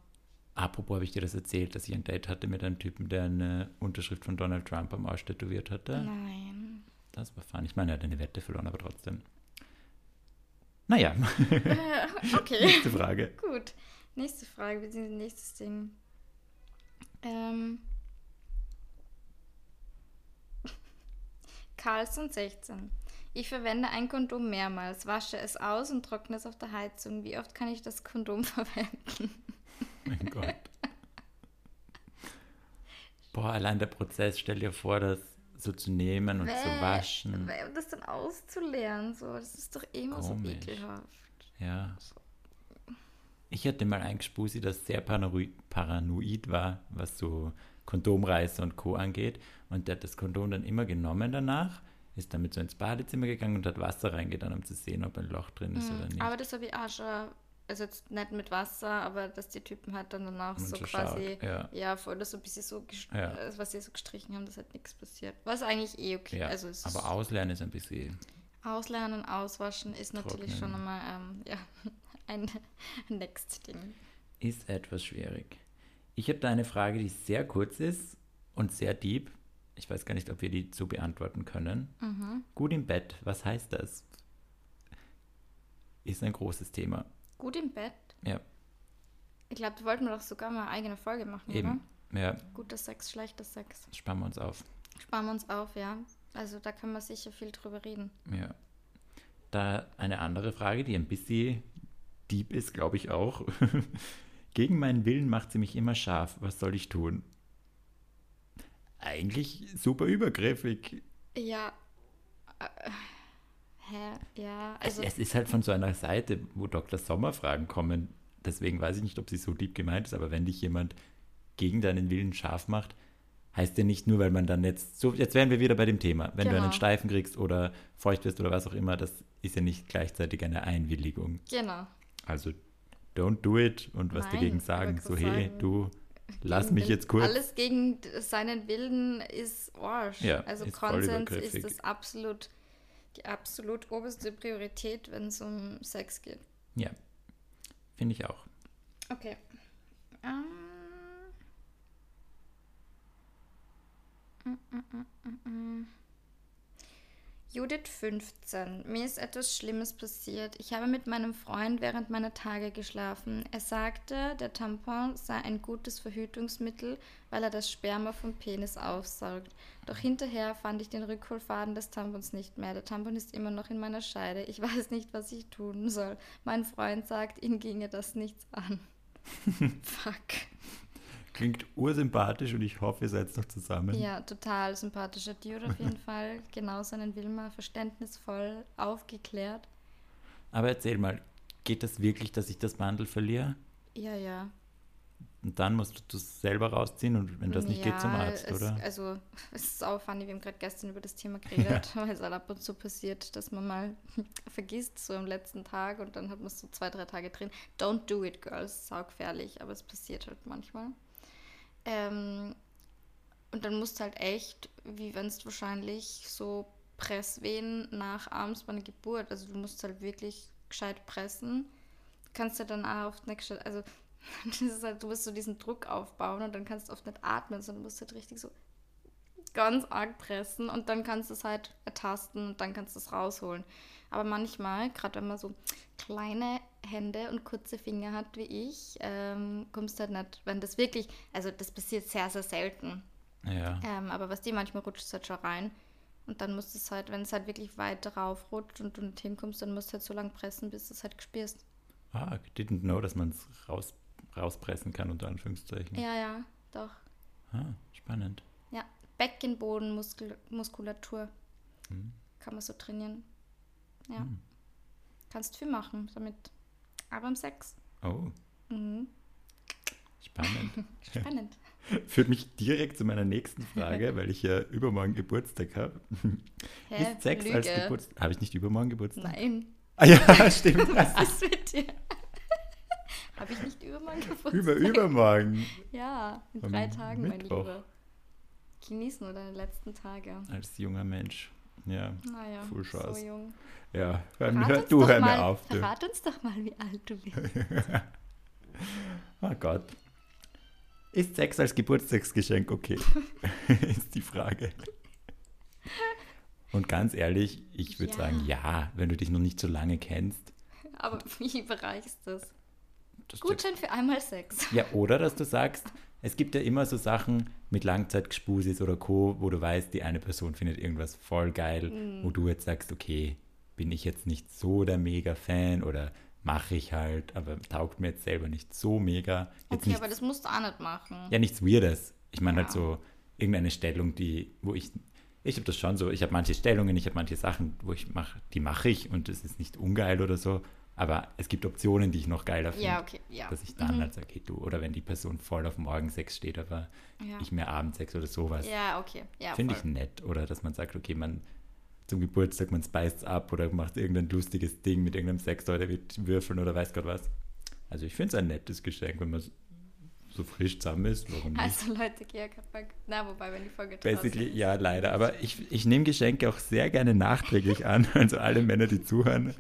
Apropos habe ich dir das erzählt, dass ich ein Date hatte mit einem Typen, der eine Unterschrift von Donald Trump am Arsch tätowiert hatte. Nein. Das war fun. Ich meine, er hat eine Wette verloren, aber trotzdem. Naja, Äh, okay, nächste Frage. gut. Nächste Frage, beziehungsweise nächstes Ding. Ähm. Carlson 16. Ich verwende ein Kondom mehrmals, wasche es aus und trockne es auf der Heizung. Wie oft kann ich das Kondom verwenden? Mein Gott. Boah, allein der Prozess, stell dir vor, das so zu nehmen und zu Bäh, waschen. Und das dann auszuleeren, so, das ist doch immer so Komisch. ekelhaft. Ja. Ich hatte mal ein Gespusi, das sehr paranoid, war, was so Kondomreiße und Co. angeht. Und der hat das Kondom dann immer genommen danach, ist damit so ins Badezimmer gegangen und hat Wasser reingetan, um zu sehen, ob ein Loch drin ist oder nicht. Mhm. Aber das habe ich auch schon, also jetzt nicht mit Wasser, aber dass die Typen halt dann danach Und so quasi, schaut, ja. voll das so ein bisschen so, Ja. äh, was sie so gestrichen haben, dass halt nichts passiert. Was eigentlich eh okay, ja. also aber auslernen ist ein bisschen. Auslernen, Auswaschen ist natürlich schon Trocknen. einmal, ähm, ja, ein next Ding. Ist etwas schwierig. Ich habe da eine Frage, die sehr kurz ist und sehr deep. Ich weiß gar nicht, ob wir die so beantworten können. Mhm. Gut im Bett, was heißt das? Ist ein großes Thema. Gut im Bett. Ja, Ich glaube, da wollten wir doch sogar mal eine eigene Folge machen, eben. Ja, oder? Guter Sex, schlechter Sex. sparen wir uns auf. Sparen wir uns auf, ja. Also da können wir sicher viel drüber reden. Ja. Da eine andere Frage, die ein bisschen deep ist, glaube ich auch. Gegen meinen Willen macht sie mich immer scharf. Was soll ich tun? Eigentlich super übergriffig. Ja. Äh, hä? Ja, also. es, ist halt von so einer Seite, wo Dr. Sommer Fragen kommen. Deswegen weiß ich nicht, ob sie so deep gemeint ist, aber wenn dich jemand gegen deinen Willen scharf macht, heißt ja nicht nur, weil man dann jetzt, so jetzt wären wir wieder bei dem Thema, wenn du Genau. einen Steifen kriegst oder feucht wirst oder was auch immer, das ist ja nicht gleichzeitig eine Einwilligung. Genau. Also don't do it und was Nein, dagegen sagen, so hey, sagen, du lass mich jetzt kurz. Alles gegen seinen Willen ist Arsch. Ja, also ist Konsens ist das absolut, die absolut oberste Priorität, wenn es um Sex geht. Ja, finde ich auch. Okay. Ähm. Mm, mm, mm, mm, mm. Judith 15. Mir ist etwas Schlimmes passiert. Ich habe mit meinem Freund während meiner Tage geschlafen. Er sagte, der Tampon sei ein gutes Verhütungsmittel, weil er das Sperma vom Penis aufsaugt. Doch hinterher fand ich den Rückholfaden des Tampons nicht mehr. Der Tampon ist immer noch in meiner Scheide. Ich weiß nicht, was ich tun soll. Mein Freund sagt, ihm ginge das nichts an. Fuck. Klingt ursympathisch und ich hoffe, ihr seid noch zusammen. Ja, total sympathischer Dude auf jeden Fall. Genau seinen Wilma, verständnisvoll, aufgeklärt. Aber erzähl mal, geht das wirklich, dass ich das Mandel verliere? Ja, ja. Und dann musst du das selber rausziehen und wenn das nicht geht, zum Ja, Arzt, es, oder? Also, es ist auch funny, wir haben gerade gestern über das Thema geredet, weil es halt ab und zu passiert, dass man mal vergisst, so am letzten Tag und dann hat man es so zwei, drei Tage drin. Don't do it, girls, saugefährlich, aber es passiert halt manchmal. Ähm, und dann musst du halt echt, wie wenn es wahrscheinlich so Presswehen nachahmst bei einer Geburt, also du musst halt wirklich gescheit pressen. Kannst ja dann auch oft nicht gescheit, also halt, du musst so diesen Druck aufbauen und dann kannst du oft nicht atmen, sondern musst halt richtig so ganz arg pressen und dann kannst du es halt ertasten und dann kannst du es rausholen. Aber manchmal, gerade wenn man so kleine Hände und kurze Finger hat wie ich, ähm, kommst du halt nicht, wenn das wirklich, also das passiert sehr, sehr selten. Ja. Ähm, aber was die manchmal rutscht es halt schon rein. Und dann musst du es halt, wenn es halt wirklich weit drauf rutscht und du nicht hinkommst, dann musst du halt so lange pressen, bis du es halt gespürst. Ah, I didn't know, dass man es raus, rauspressen kann, unter Anführungszeichen. Ja, ja, doch. Ah, spannend. Beckenbodenmuskulatur. Kann man so trainieren. Ja. Kannst viel machen damit. Aber im Sex. Oh, Mhm. spannend. Spannend. Führt mich direkt zu meiner nächsten Frage, weil ich ja übermorgen Geburtstag habe. Ist Sex als Lüge. Geburtstag? Habe ich nicht übermorgen Geburtstag? Nein. Ah ja, stimmt. Was ist mit dir? Habe ich nicht übermorgen Geburtstag? Über übermorgen. Ja, in Am drei Tagen, mein Mittwoch. Lieber. Genieß nur deine letzten Tage. Als junger Mensch. Ja, Naja, Full so Chance. jung. ja. Hör, hör, du hör mal, mir auf. Du. Verrat uns doch mal, wie alt du bist. Oh Gott. Ist Sex als Geburtstagsgeschenk okay? ist die Frage. Und ganz ehrlich, ich würde Ja. sagen, ja, wenn du dich noch nicht so lange kennst. Aber wie bereichst du das? Gutschein für einmal Sex. Ja, oder dass du sagst, es gibt ja immer so Sachen mit Langzeitgespusis oder Co., wo du weißt, die eine Person findet irgendwas voll geil, Mhm. wo du jetzt sagst, okay, bin ich jetzt nicht so der Mega-Fan oder mache ich halt, aber taugt mir jetzt selber nicht so mega. Jetzt Okay, nicht, aber das musst du auch nicht machen. ja, nichts Weirdes. Ich meine halt Ja. so irgendeine Stellung, die, wo ich, ich habe das schon so, ich habe manche Stellungen, ich habe manche Sachen, wo ich mache, die mache ich und es ist nicht ungeil oder so, aber es gibt Optionen, die ich noch geiler finde. Ja, okay, ja. Dass ich dann Mhm. halt sage, okay, du, oder wenn die Person voll auf Morgensex steht, aber Ja, ich mehr Abendsex oder sowas. ja okay. Ja, Finde ich nett. Oder dass man sagt, okay, man zum Geburtstag, man speist ab oder macht irgendein lustiges Ding mit irgendeinem Sextoy, der wird würfeln oder weiß Gott was. Also ich finde es ein nettes Geschenk, wenn man so frisch zusammen ist. Warum nicht? Also Leute, Georg Na, wobei, wenn die Folge Basically, ist. ja, leider. Aber ich, ich nehme Geschenke auch sehr gerne nachträglich an. Also alle Männer, die zuhören.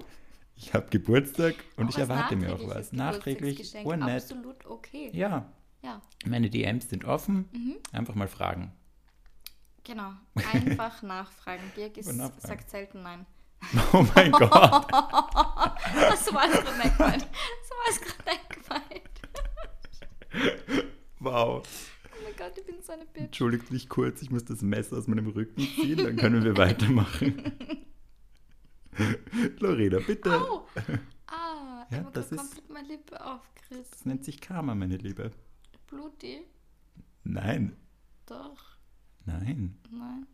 Ich habe Geburtstag und Auch ich erwarte mir auch was. Nachträglich, Geburtstagsgeschenk, unnett. Absolut okay. Ja, Ja, meine DMs sind offen. Mhm. Einfach mal fragen. genau. Einfach nachfragen. Dirk ist, Nachfragen. sagt selten nein. Oh mein Gott. So war es gerade gemeint. So war es gerade gemeint. Wow. Oh mein Gott, ich bin so eine Bitch. Entschuldigt mich kurz, ich muss das Messer aus meinem Rücken ziehen, dann können wir weitermachen. Lorena, bitte. Au! Ah, Ja, das ist- komplett meine Lippe aufgerissen. Das nennt sich Karma, meine Liebe. Bluti? Nein, Doch. nein, Nein.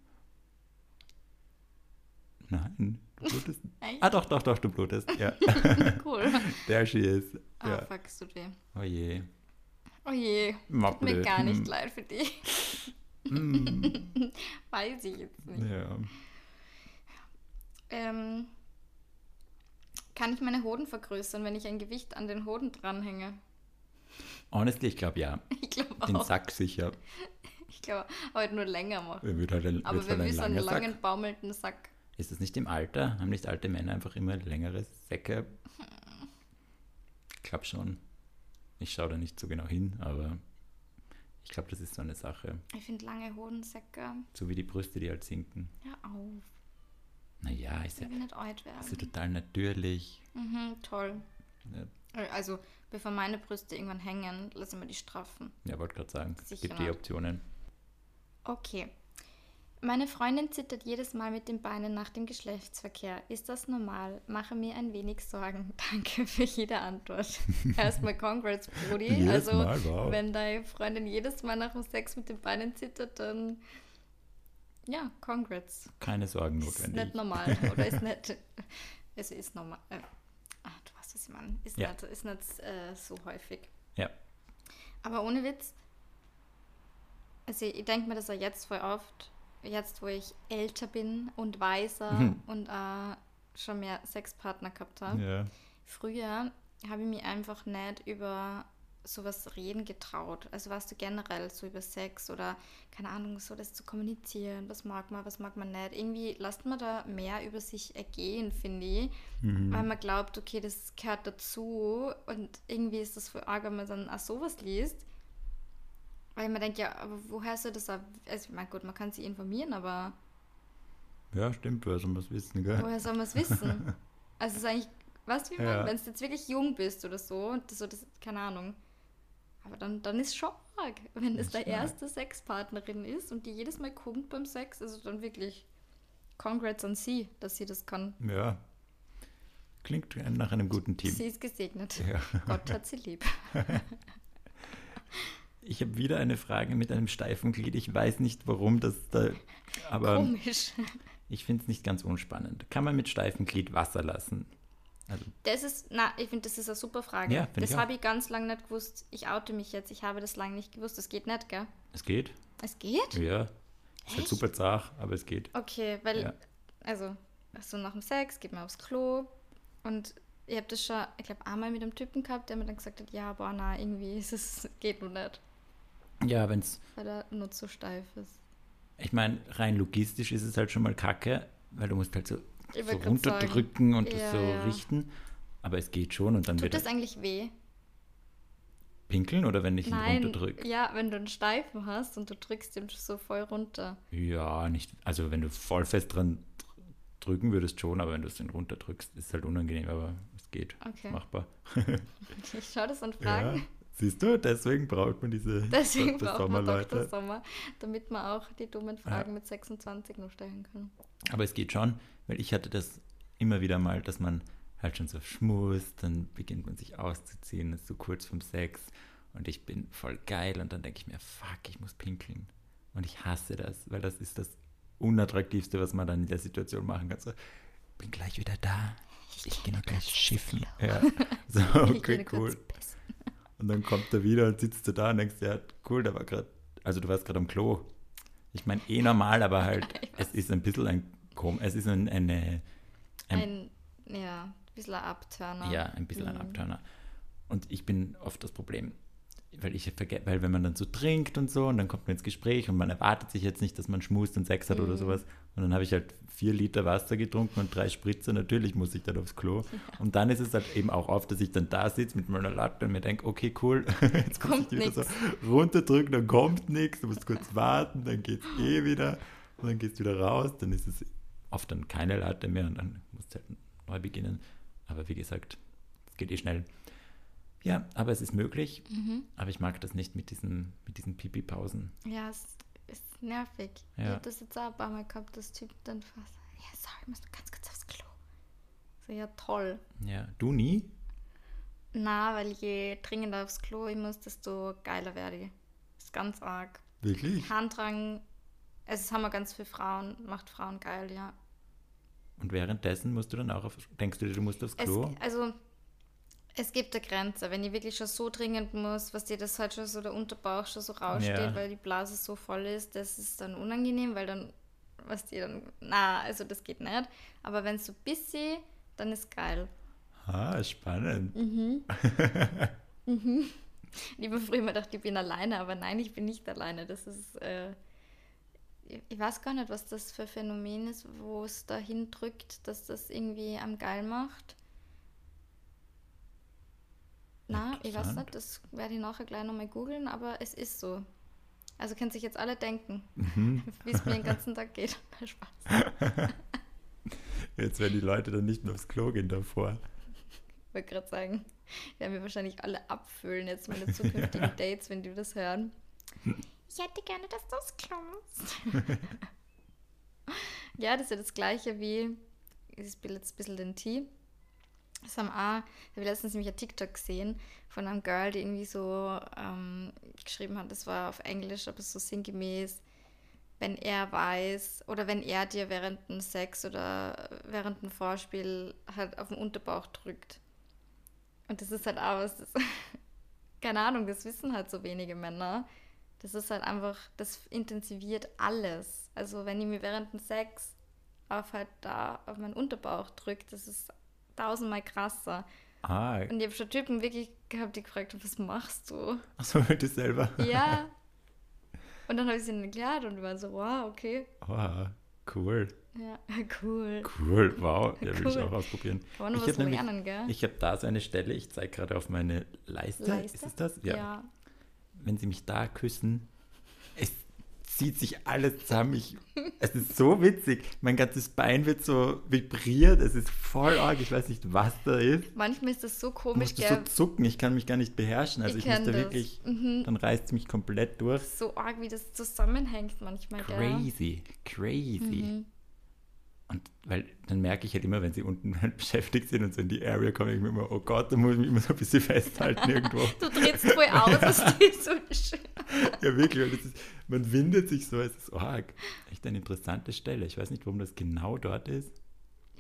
nein. Du blutest. Ah, doch, doch, doch, du blutest. Ja, Cool. there she is. Ah, Ja. fuck, es tut weh. Oh je. Oh je, tut mir gar nicht Hm. leid für dich. Mm. Weiß ich jetzt nicht. Ja. Ähm, kann ich meine Hoden vergrößern, wenn ich ein Gewicht an den Hoden dranhänge? Honestly, ich glaube ja. Ich glaube Den auch. Sack sicher. Ich glaube, aber nur länger machen. Wird halt ein, Aber wird wer halt so einen langen, Sack. baumelnden Sack? Ist das nicht im Alter? Haben nicht alte Männer einfach immer längere Säcke? Ich glaube schon. Ich schaue da nicht so genau hin, aber ich glaube, das ist so eine Sache. Ich finde lange Hodensäcke. So wie die Brüste, die halt sinken. Ja, auf. Naja, ist Ich ja, nicht alt ist ja werden. total natürlich. Mhm, toll. Ja, Also, bevor meine Brüste irgendwann hängen, lassen wir die straffen. ja wollte gerade sagen, es gibt die. Optionen. Okay. Meine Freundin zittert jedes Mal mit den Beinen nach dem Geschlechtsverkehr. Ist das normal? Mache mir ein wenig Sorgen. Danke für jede Antwort. Erstmal Congrats, Brody. Jedes also, Mal, wow. wenn deine Freundin jedes Mal nach dem Sex mit den Beinen zittert, dann ja, Congrats. Keine Sorgen Ist notwendig. nicht normal. Oder ist nicht. Es ist normal. Äh, ah, du weißt, was ich meine. Ist Ja. nicht, ist nicht äh, so häufig. Ja. Aber ohne Witz, also ich denke mir das auch jetzt voll oft, jetzt wo ich älter bin und weiser Mhm. und äh, schon mehr Sexpartner gehabt habe. Ja. Früher habe ich mich einfach nicht über sowas reden getraut. Also warst du generell so über Sex oder keine Ahnung, so das zu kommunizieren, was mag man, was mag man nicht. Irgendwie lasst man da mehr über sich ergehen, finde ich, Mhm. weil man glaubt, okay, das gehört dazu und irgendwie ist das voll arg, wenn man dann auch sowas liest. Weil man denkt, ja, aber woher soll das auch, also ich meine, gut, man kann sich informieren, aber ja, stimmt, woher soll man es wissen, gell? woher soll man es wissen? Also es ist eigentlich, weißt du, wie Ja. Wenn du jetzt wirklich jung bist oder so, und so, das, keine Ahnung. Aber dann, dann ist schon arg, wenn es der erste Sexpartnerin ist und die jedes Mal kommt beim Sex, also dann wirklich Congrats an sie, dass sie das kann. Ja. Klingt nach einem guten Team. Sie ist gesegnet. Ja. Gott hat sie lieb. Ich habe wieder eine Frage mit einem steifen Glied. Ich weiß nicht, warum das da. Aber Komisch. ich finde es nicht ganz unspannend. Kann man mit steifem Glied Wasser lassen? Also, Das ist, na, ich finde, das ist eine super Frage. Ja, das habe ich ganz lange nicht gewusst. Ich oute mich jetzt. Ich habe das lange nicht gewusst. Das geht nicht, gell? es geht. Es geht? Ja. Ist halt Echt? super zart, aber es geht. Okay, weil, Ja. also, so nach dem Sex geht man aufs Klo und ich habe das schon, ich glaube, einmal mit einem Typen gehabt, der mir dann gesagt hat, ja, boah, na, irgendwie ist es, geht nur nicht, Ja, wenn es. weil er nur zu steif ist. Ich meine, rein logistisch ist es halt schon mal kacke, weil du musst halt so, Ich so runterdrücken und das Ja, so ja. richten. Aber es geht schon und dann Tut wird das er eigentlich weh? pinkeln oder wenn ich ihn Nein, runterdrücke. ja, wenn du einen Steifen hast und du drückst ihn so voll runter. Ja, nicht. Also wenn du voll fest dran dr- drücken würdest schon, aber wenn du es dann runterdrückst, ist es halt unangenehm, aber es geht. Okay. Machbar. Ich schaue das an Ja. Siehst du, deswegen braucht man diese Deswegen Dr. braucht man Sommer-Leute. Dr. Sommer, damit man auch die dummen Fragen mit 26 noch stellen kann. Aber es geht schon, weil ich hatte das immer wieder mal, dass man halt schon so schmust, dann beginnt man sich auszuziehen, ist so kurz vom Sex und ich bin voll geil und dann denke ich mir, fuck, ich muss pinkeln. Und ich hasse das, weil das ist das Unattraktivste, was man dann in der Situation machen kann. So, bin gleich wieder da. Ich gehe noch gleich schiffen. Ja. So, Ich okay, cool. pissen. Und dann kommt er wieder und sitzt du da und denkst, ja, cool, da war gerade, also du warst gerade am Klo. Ich meine, eh normal, aber halt, es ist ein bisschen ein, Kom es ist ein, eine, ein, Ein, ja, ein bisschen ein Abturner. ja, ein bisschen ein Mhm. Abturner. Und ich bin oft das Problem, weil ich vergesse, weil wenn man dann so trinkt und so und dann kommt man ins Gespräch und man erwartet sich jetzt nicht, dass man schmust und Sex hat oder Mhm. sowas. Und dann habe ich halt vier Liter Wasser getrunken und drei Spritzer. Natürlich muss ich dann aufs Klo. Und dann ist es halt eben auch oft, dass ich dann da sitze mit meiner Latte und mir denke, okay, cool, jetzt muss Kommt ich wieder nix. so runterdrücken, dann kommt nichts, du musst kurz warten, dann geht's eh wieder und dann gehst du wieder raus, dann ist es oft dann keine Latte mehr und dann musst du halt neu beginnen. Aber wie gesagt, es geht eh schnell. Ja, aber es ist möglich. Mhm. Aber ich mag das nicht mit diesen, mit diesen Pipi-Pausen. Ja, es ist nervig. Ich Ja. habe das jetzt auch ein paar Mal gehabt, das Typ dann fast, ja, sorry, ich muss ganz kurz aufs Klo. So, ja, toll. Ja, du nie? Na, weil je dringender aufs Klo ich muss, desto geiler werde ich. Ist ganz arg. Wirklich? Harndrang, also es haben wir ganz viele Frauen, macht Frauen geil, ja. Und währenddessen musst du dann auch auf, denkst du dir, du musst aufs Es, Klo? also, es gibt eine Grenze. Wenn ich wirklich schon so dringend muss, was dir das halt schon so der Unterbauch schon so raussteht, Ja. weil die Blase so voll ist, das ist dann unangenehm, weil dann, was dir dann, na, also das geht nicht. Aber wenn es so bisschen, dann ist geil. Ah, spannend. Mhm. Ich habe früher immer gedacht, ich bin alleine, aber nein, ich bin nicht alleine. Das ist, äh, ich weiß gar nicht, was das für ein Phänomen ist, wo es dahin drückt, dass das irgendwie am geil macht. Na, ich weiß nicht, das werde ich nachher gleich nochmal googeln, aber es ist so. Also können sich jetzt alle denken, Mhm. wie es mir den ganzen Tag geht. Spaß. Jetzt werden die Leute dann nicht mehr aufs Klo gehen davor. Ich wollte gerade sagen, werden wir wahrscheinlich alle abfüllen jetzt meine zukünftigen Dates, wenn die das hören. Ich hätte gerne, dass du aufs Klo musst. ja, das ist ja das gleiche wie, ich spiele jetzt ein bisschen den Tee. Das haben auch, ich letztens nämlich ein TikTok gesehen von einem Girl, die irgendwie so ähm, geschrieben hat, das war auf Englisch, aber so sinngemäß, wenn er weiß oder wenn er dir während dem Sex oder während dem Vorspiel halt auf den Unterbauch drückt. Und das ist halt auch was, das, keine Ahnung, das wissen halt so wenige Männer. Das ist halt einfach, das intensiviert alles. Also wenn ich mir während dem Sex auf halt da auf meinen Unterbauch drückt, das ist tausendmal krasser. Ah, Und ich habe schon Typen wirklich gehabt, die gefragt haben, was machst du? achso, du selber. Ja. Und dann habe ich es ihnen erklärt und die waren so, wow, okay. Oh, cool. Ja, cool. Cool, wow. Ja, will ich Cool. auch ausprobieren. Kann man Ich was hab nämlich- lernen, gell? Ich habe da so eine Stelle, ich zeige gerade auf meine Leiste. Leiste? Ist es das? Ja. ja. Wenn sie mich da küssen, zieht sich alles zusammen. Ich, es ist so witzig. Mein ganzes Bein wird so vibriert. Es ist voll arg. Ich weiß nicht, was da ist. Manchmal ist das so Ich komisch, musste gell? so zucken. Ich kann mich gar nicht beherrschen. Also Ich ich, kenn das. wirklich, Mhm. dann reißt es mich komplett durch. so arg, wie das zusammenhängt manchmal, gell? Crazy, crazy. Mhm. Und weil dann merke ich halt immer, wenn sie unten beschäftigt sind und so in die Area kommen, ich mir immer, oh Gott, da muss ich mich immer so ein bisschen festhalten irgendwo. Du trittst voll aus, das ist so schön. ja, wirklich. ist, man windet sich so, es ist arg. Echt eine interessante Stelle. Ich weiß nicht, warum das genau dort ist.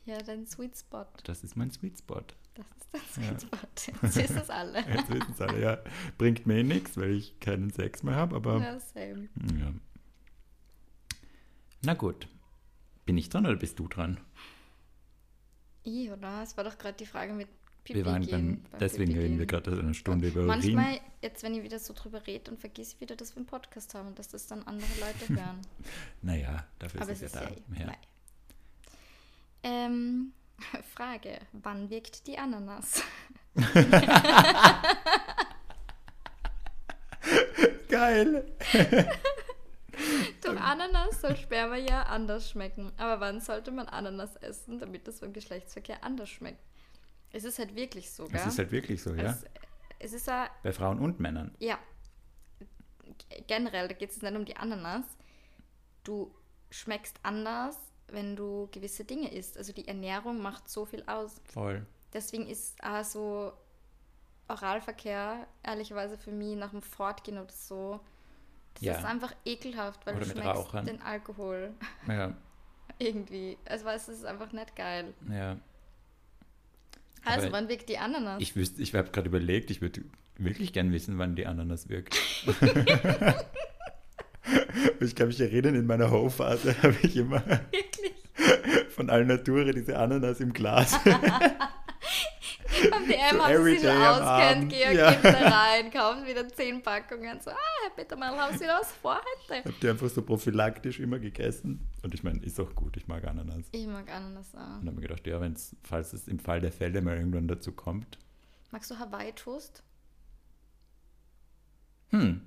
Ja, dein Sweet Spot. Das ist mein Sweet Spot. Das ist dein Ja. Sweet Spot. Jetzt wissen es alle. Jetzt wissen es alle, ja. Bringt mir nichts, weil ich keinen Sex mehr habe, aber Ja, same. ja. Na gut. Bin ich dran oder bist du dran? I, oder? Es war doch gerade die Frage mit Pipi wir waren gehen. beim, deswegen Pipi reden wir gerade eine Stunde über Urin. Manchmal, jetzt wenn ich wieder so drüber rede und vergesse wieder, dass wir einen Podcast haben und dass das dann andere Leute hören. Naja, dafür Aber ist es ist ja ja, da. Ja. Nein. Ähm, Frage, wann wirkt die Ananas? Geil! Durch Ananas soll Sperma ja anders schmecken. Aber wann sollte man Ananas essen, damit es beim Geschlechtsverkehr anders schmeckt? Es ist halt wirklich so, gell? Es ist halt wirklich so, ja. es, es ist ja, Bei Frauen und Männern. ja, g- generell, da geht es nicht um die Ananas. Du schmeckst anders, wenn du gewisse Dinge isst. Also die Ernährung macht so viel aus. Voll. Deswegen ist auch so Oralverkehr, ehrlicherweise für mich nach dem Fortgehen oder so, das Ja. ist einfach ekelhaft, weil Oder du schmeckst Rauchern. den Alkohol Ja, irgendwie. Also es ist einfach nicht geil. ja. Also, Aber wann wirkt die Ananas? Ich wüsste, ich habe gerade überlegt, ich würde wirklich gern wissen, wann die Ananas wirkt. ich kann mich erinnern, in meiner Ho-Phase habe ich immer Wirklich? von Alnatura diese Ananas im Glas. DM So haben sie sich schon auskennt, Georg ja. gibt da rein, kauft wieder 10 Packungen. So, ah, Herr Petermann, haben Sie wieder was vor heute? Habt ihr einfach so prophylaktisch immer gegessen? Und ich meine, ist auch gut, ich mag Ananas. Ich mag Ananas auch. Und habe mir gedacht, ja, wenn's, falls es im Fall der Fälle mal irgendwann dazu kommt. Magst du Hawaii-Toast? Hm.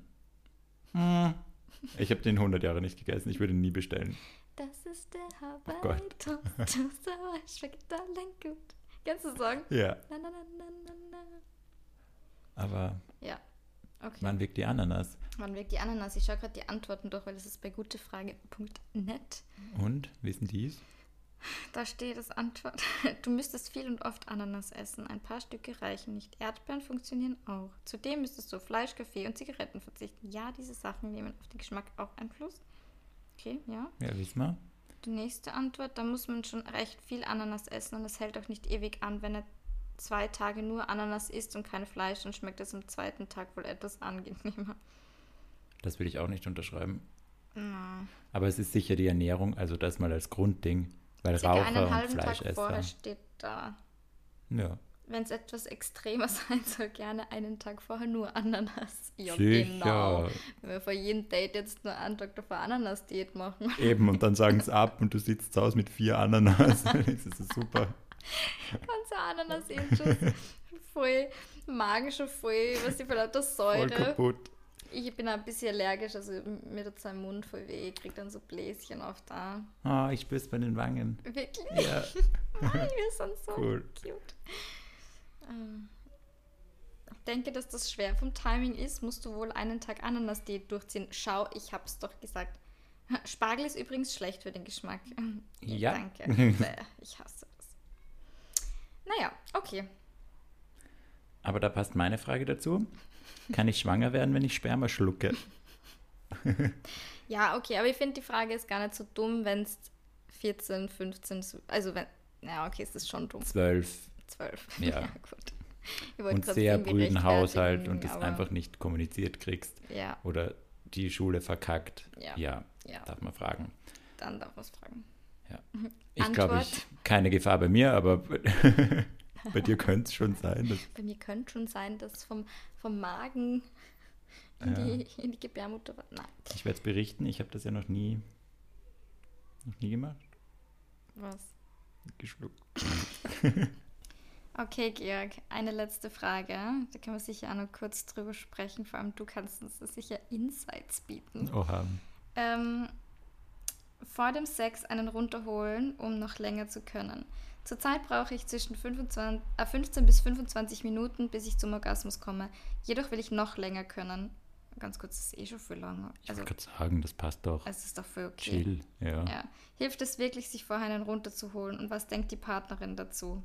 Hm. Ich habe den 100 Jahre nicht gegessen, ich würde ihn nie bestellen. Das ist der. Hawaii-Toast. Toast Hawaii schmeckt allein gut. Kennst du den Song? Ja, Na, na, na, aber Ja, okay. wann wirkt die Ananas? Wann wirkt die Ananas? Ich schaue gerade die Antworten durch, weil das ist bei gutefrage.net. Und, wissen die es? Da steht das Antwort. Du müsstest viel und oft Ananas essen. Ein paar Stücke reichen nicht. Erdbeeren funktionieren auch. Zudem müsstest du Fleisch, Kaffee und Zigaretten verzichten. Ja, diese Sachen nehmen auf den Geschmack auch Einfluss. Okay, ja. Ja, wissen wir. Die nächste Antwort, da muss man schon recht viel Ananas essen und es hält auch nicht ewig an. Wenn er zwei Tage nur Ananas isst und kein Fleisch, dann schmeckt es am zweiten Tag wohl etwas angenehmer. Das will ich auch nicht unterschreiben. Na, Aber es ist sicher die Ernährung, also das mal als Grundding, weil Raucher einen und halben Tag vorher Fleischesser. steht da. Ja, Wenn es etwas extremer sein soll, gerne einen Tag vorher nur Ananas. Ja, sicher. genau. Wenn wir vor jedem Date jetzt nur einen Tag davor Ananas-Diät machen. Eben, und dann sagen es ab und du sitzt zu Hause mit vier Ananas. das ist super. Ganze Ananas-Intus. voll Magen schon voll, was die für lauter Voll Säure. kaputt. Ich bin ein bisschen allergisch, also mir tut sein Mund voll weh. Ich krieg dann so Bläschen oft da. Ah, ich spür's bei den Wangen. Wirklich? Ja, Nein, wir sind so Cool. cute. Ähm, Ich denke, dass das schwer vom Timing ist. Musst du wohl einen Tag Ananas-Diät durchziehen. Schau, ich hab's doch gesagt. Spargel ist übrigens schlecht für den Geschmack. Ja. Danke. Bäh, ich hasse das. Naja, okay. aber da passt meine Frage dazu. Kann ich schwanger werden, wenn ich Sperma schlucke? Ja, okay, aber ich finde, die Frage ist gar nicht so dumm, wenn es 14, 15, so- also wenn, na okay, es ist schon dumm. Zwölf 12. Ja. gut. Und sehr brüden Haushalt und das einfach nicht kommuniziert kriegst Ja, oder die Schule verkackt. Ja. ja ja, darf man fragen. dann darf man es fragen. Ich glaube, ich keine Gefahr bei mir, aber bei dir könnte es schon sein. Bei mir könnte schon sein, dass vom, vom Magen in, Ja. die, in die Gebärmutter. Nein, ich werde es berichten. Ich habe das ja noch nie, noch nie gemacht. was? Geschluckt. Okay, Georg, eine letzte Frage. Da können wir sicher auch noch kurz drüber sprechen. Vor allem du kannst uns sicher Insights bieten. Oha. Ähm, vor dem Sex einen runterholen, um noch länger zu können. Zurzeit brauche ich zwischen 25, äh, 15 bis 25 Minuten, bis ich zum Orgasmus komme. Jedoch will ich noch länger können. Ganz kurz, das ist eh schon viel lange. Ich Also, wollte gerade sagen, das passt doch. es ist doch voll okay. Chill. Ja. Ja. Hilft es wirklich, sich vorher einen runterzuholen? Und was denkt die Partnerin dazu?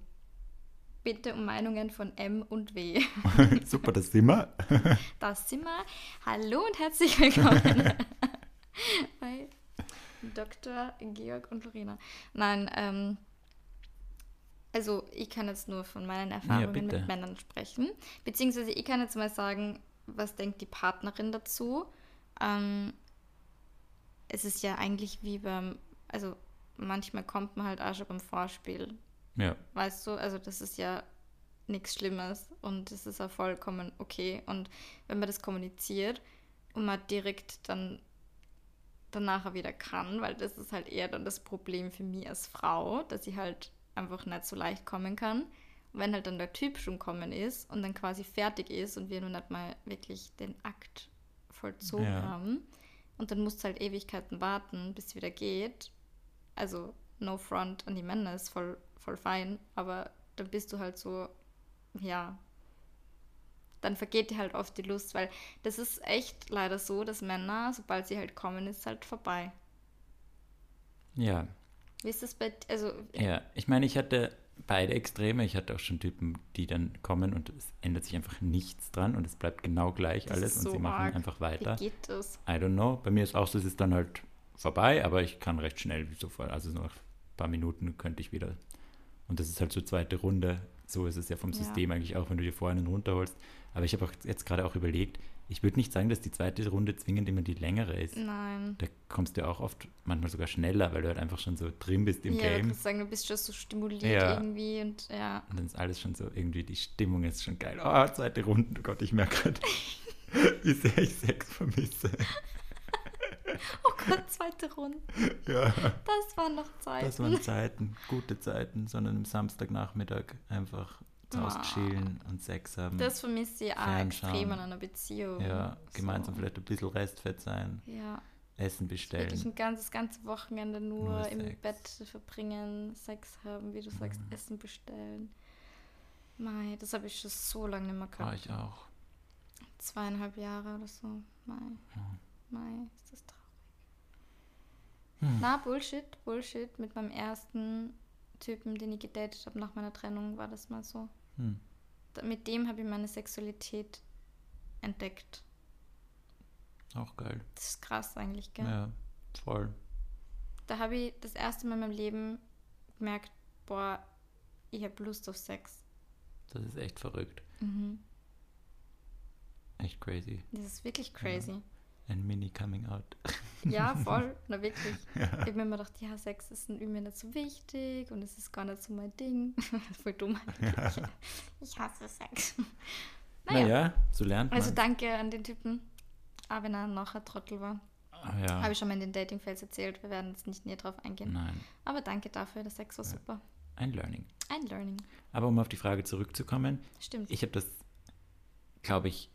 Bitte um Meinungen von M und W. Super, das sind wir. Das sind wir. Hallo und herzlich willkommen bei Dr. Georg und Lorena. Nein, ähm, also ich kann jetzt nur von meinen Erfahrungen bitte. mit Männern sprechen. Beziehungsweise ich kann jetzt mal sagen, was denkt die Partnerin dazu. Ähm, es ist ja eigentlich wie beim, also manchmal kommt man halt auch schon beim Vorspiel. Ja, Weißt du, also das ist ja nichts Schlimmes und das ist ja vollkommen okay. Und wenn man das kommuniziert und man direkt dann danach wieder kann, weil das ist halt eher dann das Problem für mich als Frau, dass ich halt einfach nicht so leicht kommen kann. Und wenn halt dann der Typ schon kommen ist und dann quasi fertig ist und wir nur nicht mal wirklich den Akt vollzogen Ja. haben und dann musst du halt Ewigkeiten warten, bis es wieder geht. Also no front an die Männer ist voll, voll fein, aber dann bist du halt so, ja, dann vergeht dir halt oft die Lust, weil das ist echt leider so, dass Männer, sobald sie halt kommen, ist halt vorbei. ja, Wie ist das bei, also, ja. Ich meine, ich hatte beide Extreme. Ich hatte auch schon Typen, die dann kommen und es ändert sich einfach nichts dran und es bleibt genau gleich Das alles ist und sie so machen arg. einfach wie weiter. geht das? I don't know. Bei mir ist auch so, es ist dann halt vorbei, aber ich kann recht schnell sofort, also nach ein paar Minuten könnte ich wieder. Und das ist halt so zweite Runde. So ist es ja vom Ja. System eigentlich auch, wenn du dir vorher einen runterholst. Aber ich habe auch jetzt gerade auch überlegt, ich würde nicht sagen, dass die zweite Runde zwingend immer die längere ist. Nein. Da kommst du auch oft manchmal sogar schneller, weil du halt einfach schon so drin bist im ja, ich Game. würde sagen, du bist schon so stimuliert Ja. irgendwie und ja. Und dann ist alles schon so, irgendwie die Stimmung ist schon geil. Oh, zweite Runde, oh Gott, ich merke gerade, wie sehr ich Sex vermisse. Oh Gott, zweite Runde. Ja, Das waren noch Zeiten. das waren Zeiten, gute Zeiten, sondern am Samstagnachmittag einfach zu Hause Ah. chillen und Sex haben. Das vermisse ich auch extrem an einer Beziehung. ja, gemeinsam So. vielleicht ein bisschen Restfett sein, Ja, Essen wirklich bestellen. ein ganzes, ganze Wochenende nur, Nur im. Bett verbringen, Sex haben, wie du sagst, Mhm. Essen bestellen. Mei, das habe ich schon so lange nicht mehr War gehabt. ich auch. Zweieinhalb Jahre oder so. Mei. Ja. Mei, ist das traurig. Hm. Na, Bullshit, Bullshit. Mit meinem ersten Typen, den ich gedatet habe nach meiner Trennung, war das mal so. Hm. Mit dem habe ich meine Sexualität entdeckt. Auch geil. Das ist krass eigentlich, gell? Ja, voll. Da habe ich das erste Mal in meinem Leben gemerkt, boah, ich habe Lust auf Sex. Das ist echt verrückt. Mhm. Echt crazy. Das ist wirklich crazy. Ein Mini-Coming-out. Ja, voll. Na wirklich. Ich habe mir immer gedacht, ja, Sex ist irgendwie nicht so wichtig und es ist gar nicht so mein Ding. Voll dumm. eigentlich. Ich hasse Sex. Naja, Naja, so lernt man. also danke an den Typen. Aber wenn er noch ein Trottel war. Ah, ja. Habe ich schon mal in den Dating-Fails erzählt. Wir werden jetzt nicht näher drauf eingehen. Nein, Aber danke dafür, der Sex war Ja. super. ein Learning. Ein Learning. Aber um auf die Frage zurückzukommen, Stimmt. ich habe das, glaube ich,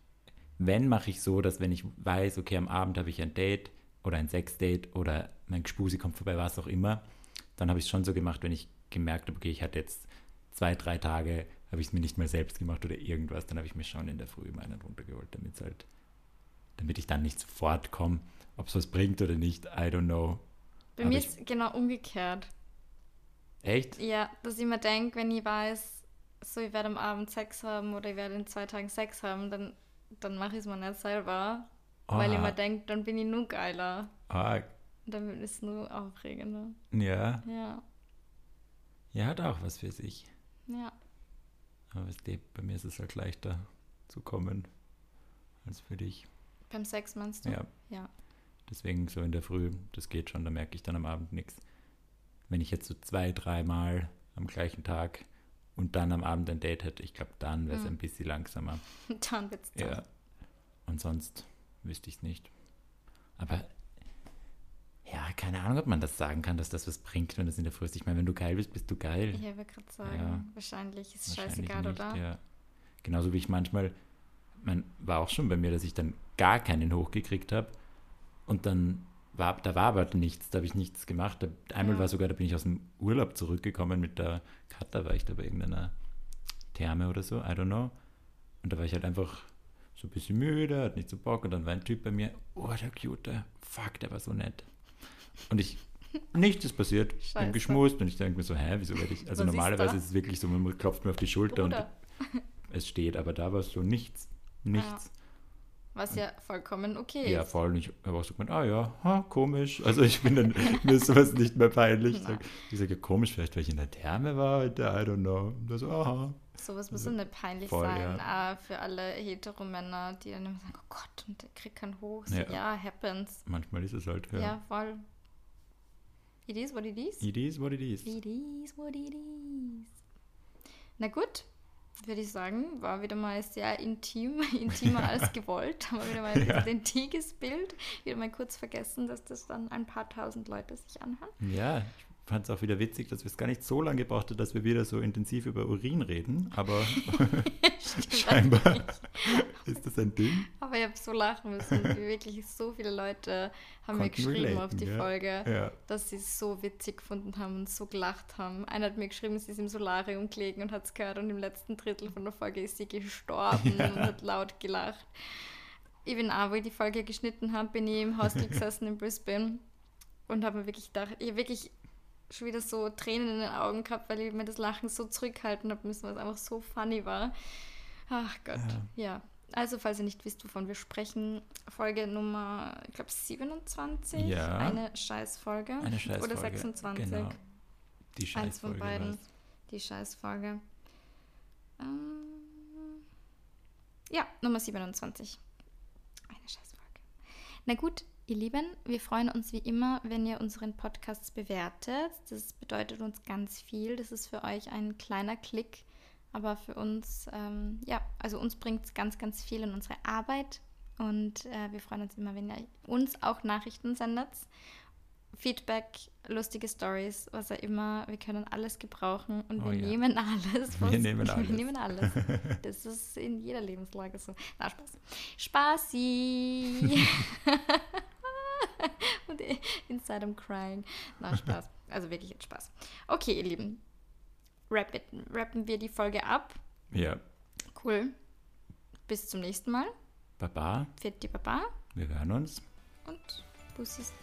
wenn mache ich so, dass wenn ich weiß, okay, am Abend habe ich ein Date oder ein Sexdate oder mein Gespusi kommt vorbei, was auch immer, dann habe ich es schon so gemacht, wenn ich gemerkt habe, okay, ich hatte jetzt zwei, drei Tage, habe ich es mir nicht mal selbst gemacht oder irgendwas, dann habe ich mir schon in der Früh mal einen runtergeholt, damit halt, damit ich dann nicht sofort komme. Ob es was bringt oder nicht, I don't know. Bei aber mir ist genau umgekehrt. Echt? Ja, dass ich mir denke, wenn ich weiß, so ich werde am Abend Sex haben oder ich werde in zwei Tagen Sex haben, dann, dann mache ich es mir nicht selber. Weil ich Ah, mir denke, dann bin ich nur geiler. ah, Und dann ist es nur aufregender. ja, Ja, ja, hat auch was für sich. ja. Aber bei mir ist es halt leichter zu kommen als für dich. Beim Sex meinst du? Ja. Ja. Deswegen so in der Früh, das geht schon, da merke ich dann am Abend nichts. Wenn ich jetzt so zwei, dreimal am gleichen Tag und dann am Abend ein Date hätte, ich glaube, dann wäre es Mhm. ein bisschen langsamer. Dann wird's Ja. dann. Und sonst wüsste ich es nicht. Aber ja, keine Ahnung, ob man das sagen kann, dass das was bringt, wenn das in der Früh ist. Ich meine, wenn du geil bist, bist du geil. Ich würde gerade sagen, Ja. wahrscheinlich ist es Wahrscheinlich scheißegal, nicht, oder? Ja. Genauso wie ich manchmal, man war auch schon bei mir, dass ich dann gar keinen hochgekriegt habe und dann war, da war aber nichts, da habe ich nichts gemacht. Da, einmal Ja. war sogar, da bin ich aus dem Urlaub zurückgekommen mit der Katha, war ich da bei irgendeiner Therme oder so, I don't know. Und da war ich halt einfach so ein bisschen müde, hat nicht so Bock und dann war ein Typ bei mir, oh, der Cute, fuck, der war so nett. Und ich Nichts ist passiert. Ich bin geschmust und ich denke mir so, hä, wieso werde ich. Also ist normalerweise ist es wirklich so, man klopft mir auf die Schulter Bruder. und es steht, aber da war es so nichts. Nichts. Was ja vollkommen okay Ja, ist. voll. Und ich habe auch so gemeint, ah ja, ha, komisch. Also ich bin dann, mir ist sowas nicht mehr peinlich. Ich sage, sage, komisch, vielleicht weil ich in der Therme war heute, I don't know. Und da so, aha. Sowas muss doch nicht peinlich Voll, sein. Ah, für alle Heteromänner, die dann immer sagen, oh Gott, und der kriegt keinen hoch. So, Ja. ja. happens. Manchmal ist es halt, Ja. ja. voll. It is what it is. It is what it is. It is what it is. Na gut, würde ich sagen, war wieder mal sehr intim, intimer als gewollt. Haben wir wieder mal ein Ja. intiges Bild. Wieder mal kurz vergessen, dass das dann ein paar tausend Leute sich anhören. Ja, ich fand es auch wieder witzig, dass wir es gar nicht so lange gebraucht haben, dass wir wieder so intensiv über Urin reden. Aber scheinbar ist das ein Ding. Aber ich habe so lachen müssen. wie Wirklich so viele Leute haben mir Konnten geschrieben relaten, auf die gell? Folge, Ja. dass sie es so witzig gefunden haben und so gelacht haben. Einer hat mir geschrieben, sie ist im Solarium gelegen und hat es gehört und im letzten Drittel von der Folge ist sie gestorben Ja. und hat laut gelacht. Ich bin auch, wo ich die Folge geschnitten habe, bin ich im Hostel gesessen in Brisbane und habe mir wirklich gedacht, ich wirklich schon wieder so Tränen in den Augen gehabt, weil ich mir das Lachen so zurückhalten habe müssen, weil es einfach so funny war. Ach Gott, ja. Also, falls ihr nicht wisst, wovon wir sprechen, Folge Nummer, ich glaube, 27. Ja. Eine Scheißfolge. Eine Scheißfolge. Oder 26. Genau. Die Eins von Scheißfolge beiden. war's. Die Scheißfolge. Ähm, ja, Nummer 27. Eine Scheißfolge. Na gut, ihr Lieben, wir freuen uns wie immer, wenn ihr unseren Podcast bewertet. Das bedeutet uns ganz viel. Das ist für euch ein kleiner Klick, aber für uns, ähm, ja, also uns bringt es ganz, ganz viel in unsere Arbeit. Und äh, wir freuen uns immer, wenn ihr uns auch Nachrichten sendet. Feedback, lustige Stories, was auch immer. Wir können alles gebrauchen und Oh wir ja. nehmen alles. Wir nehmen alles. Wir nehmen alles. Das ist in jeder Lebenslage so. Na, Spaß. Spaßi! und inside I'm crying. Na, Spaß. Also wirklich jetzt Spaß. Okay, ihr Lieben. It, rappen wir die Folge ab. Ja. Cool. Bis zum nächsten Mal. Baba, Fitti Baba wir hören uns. und Bussis.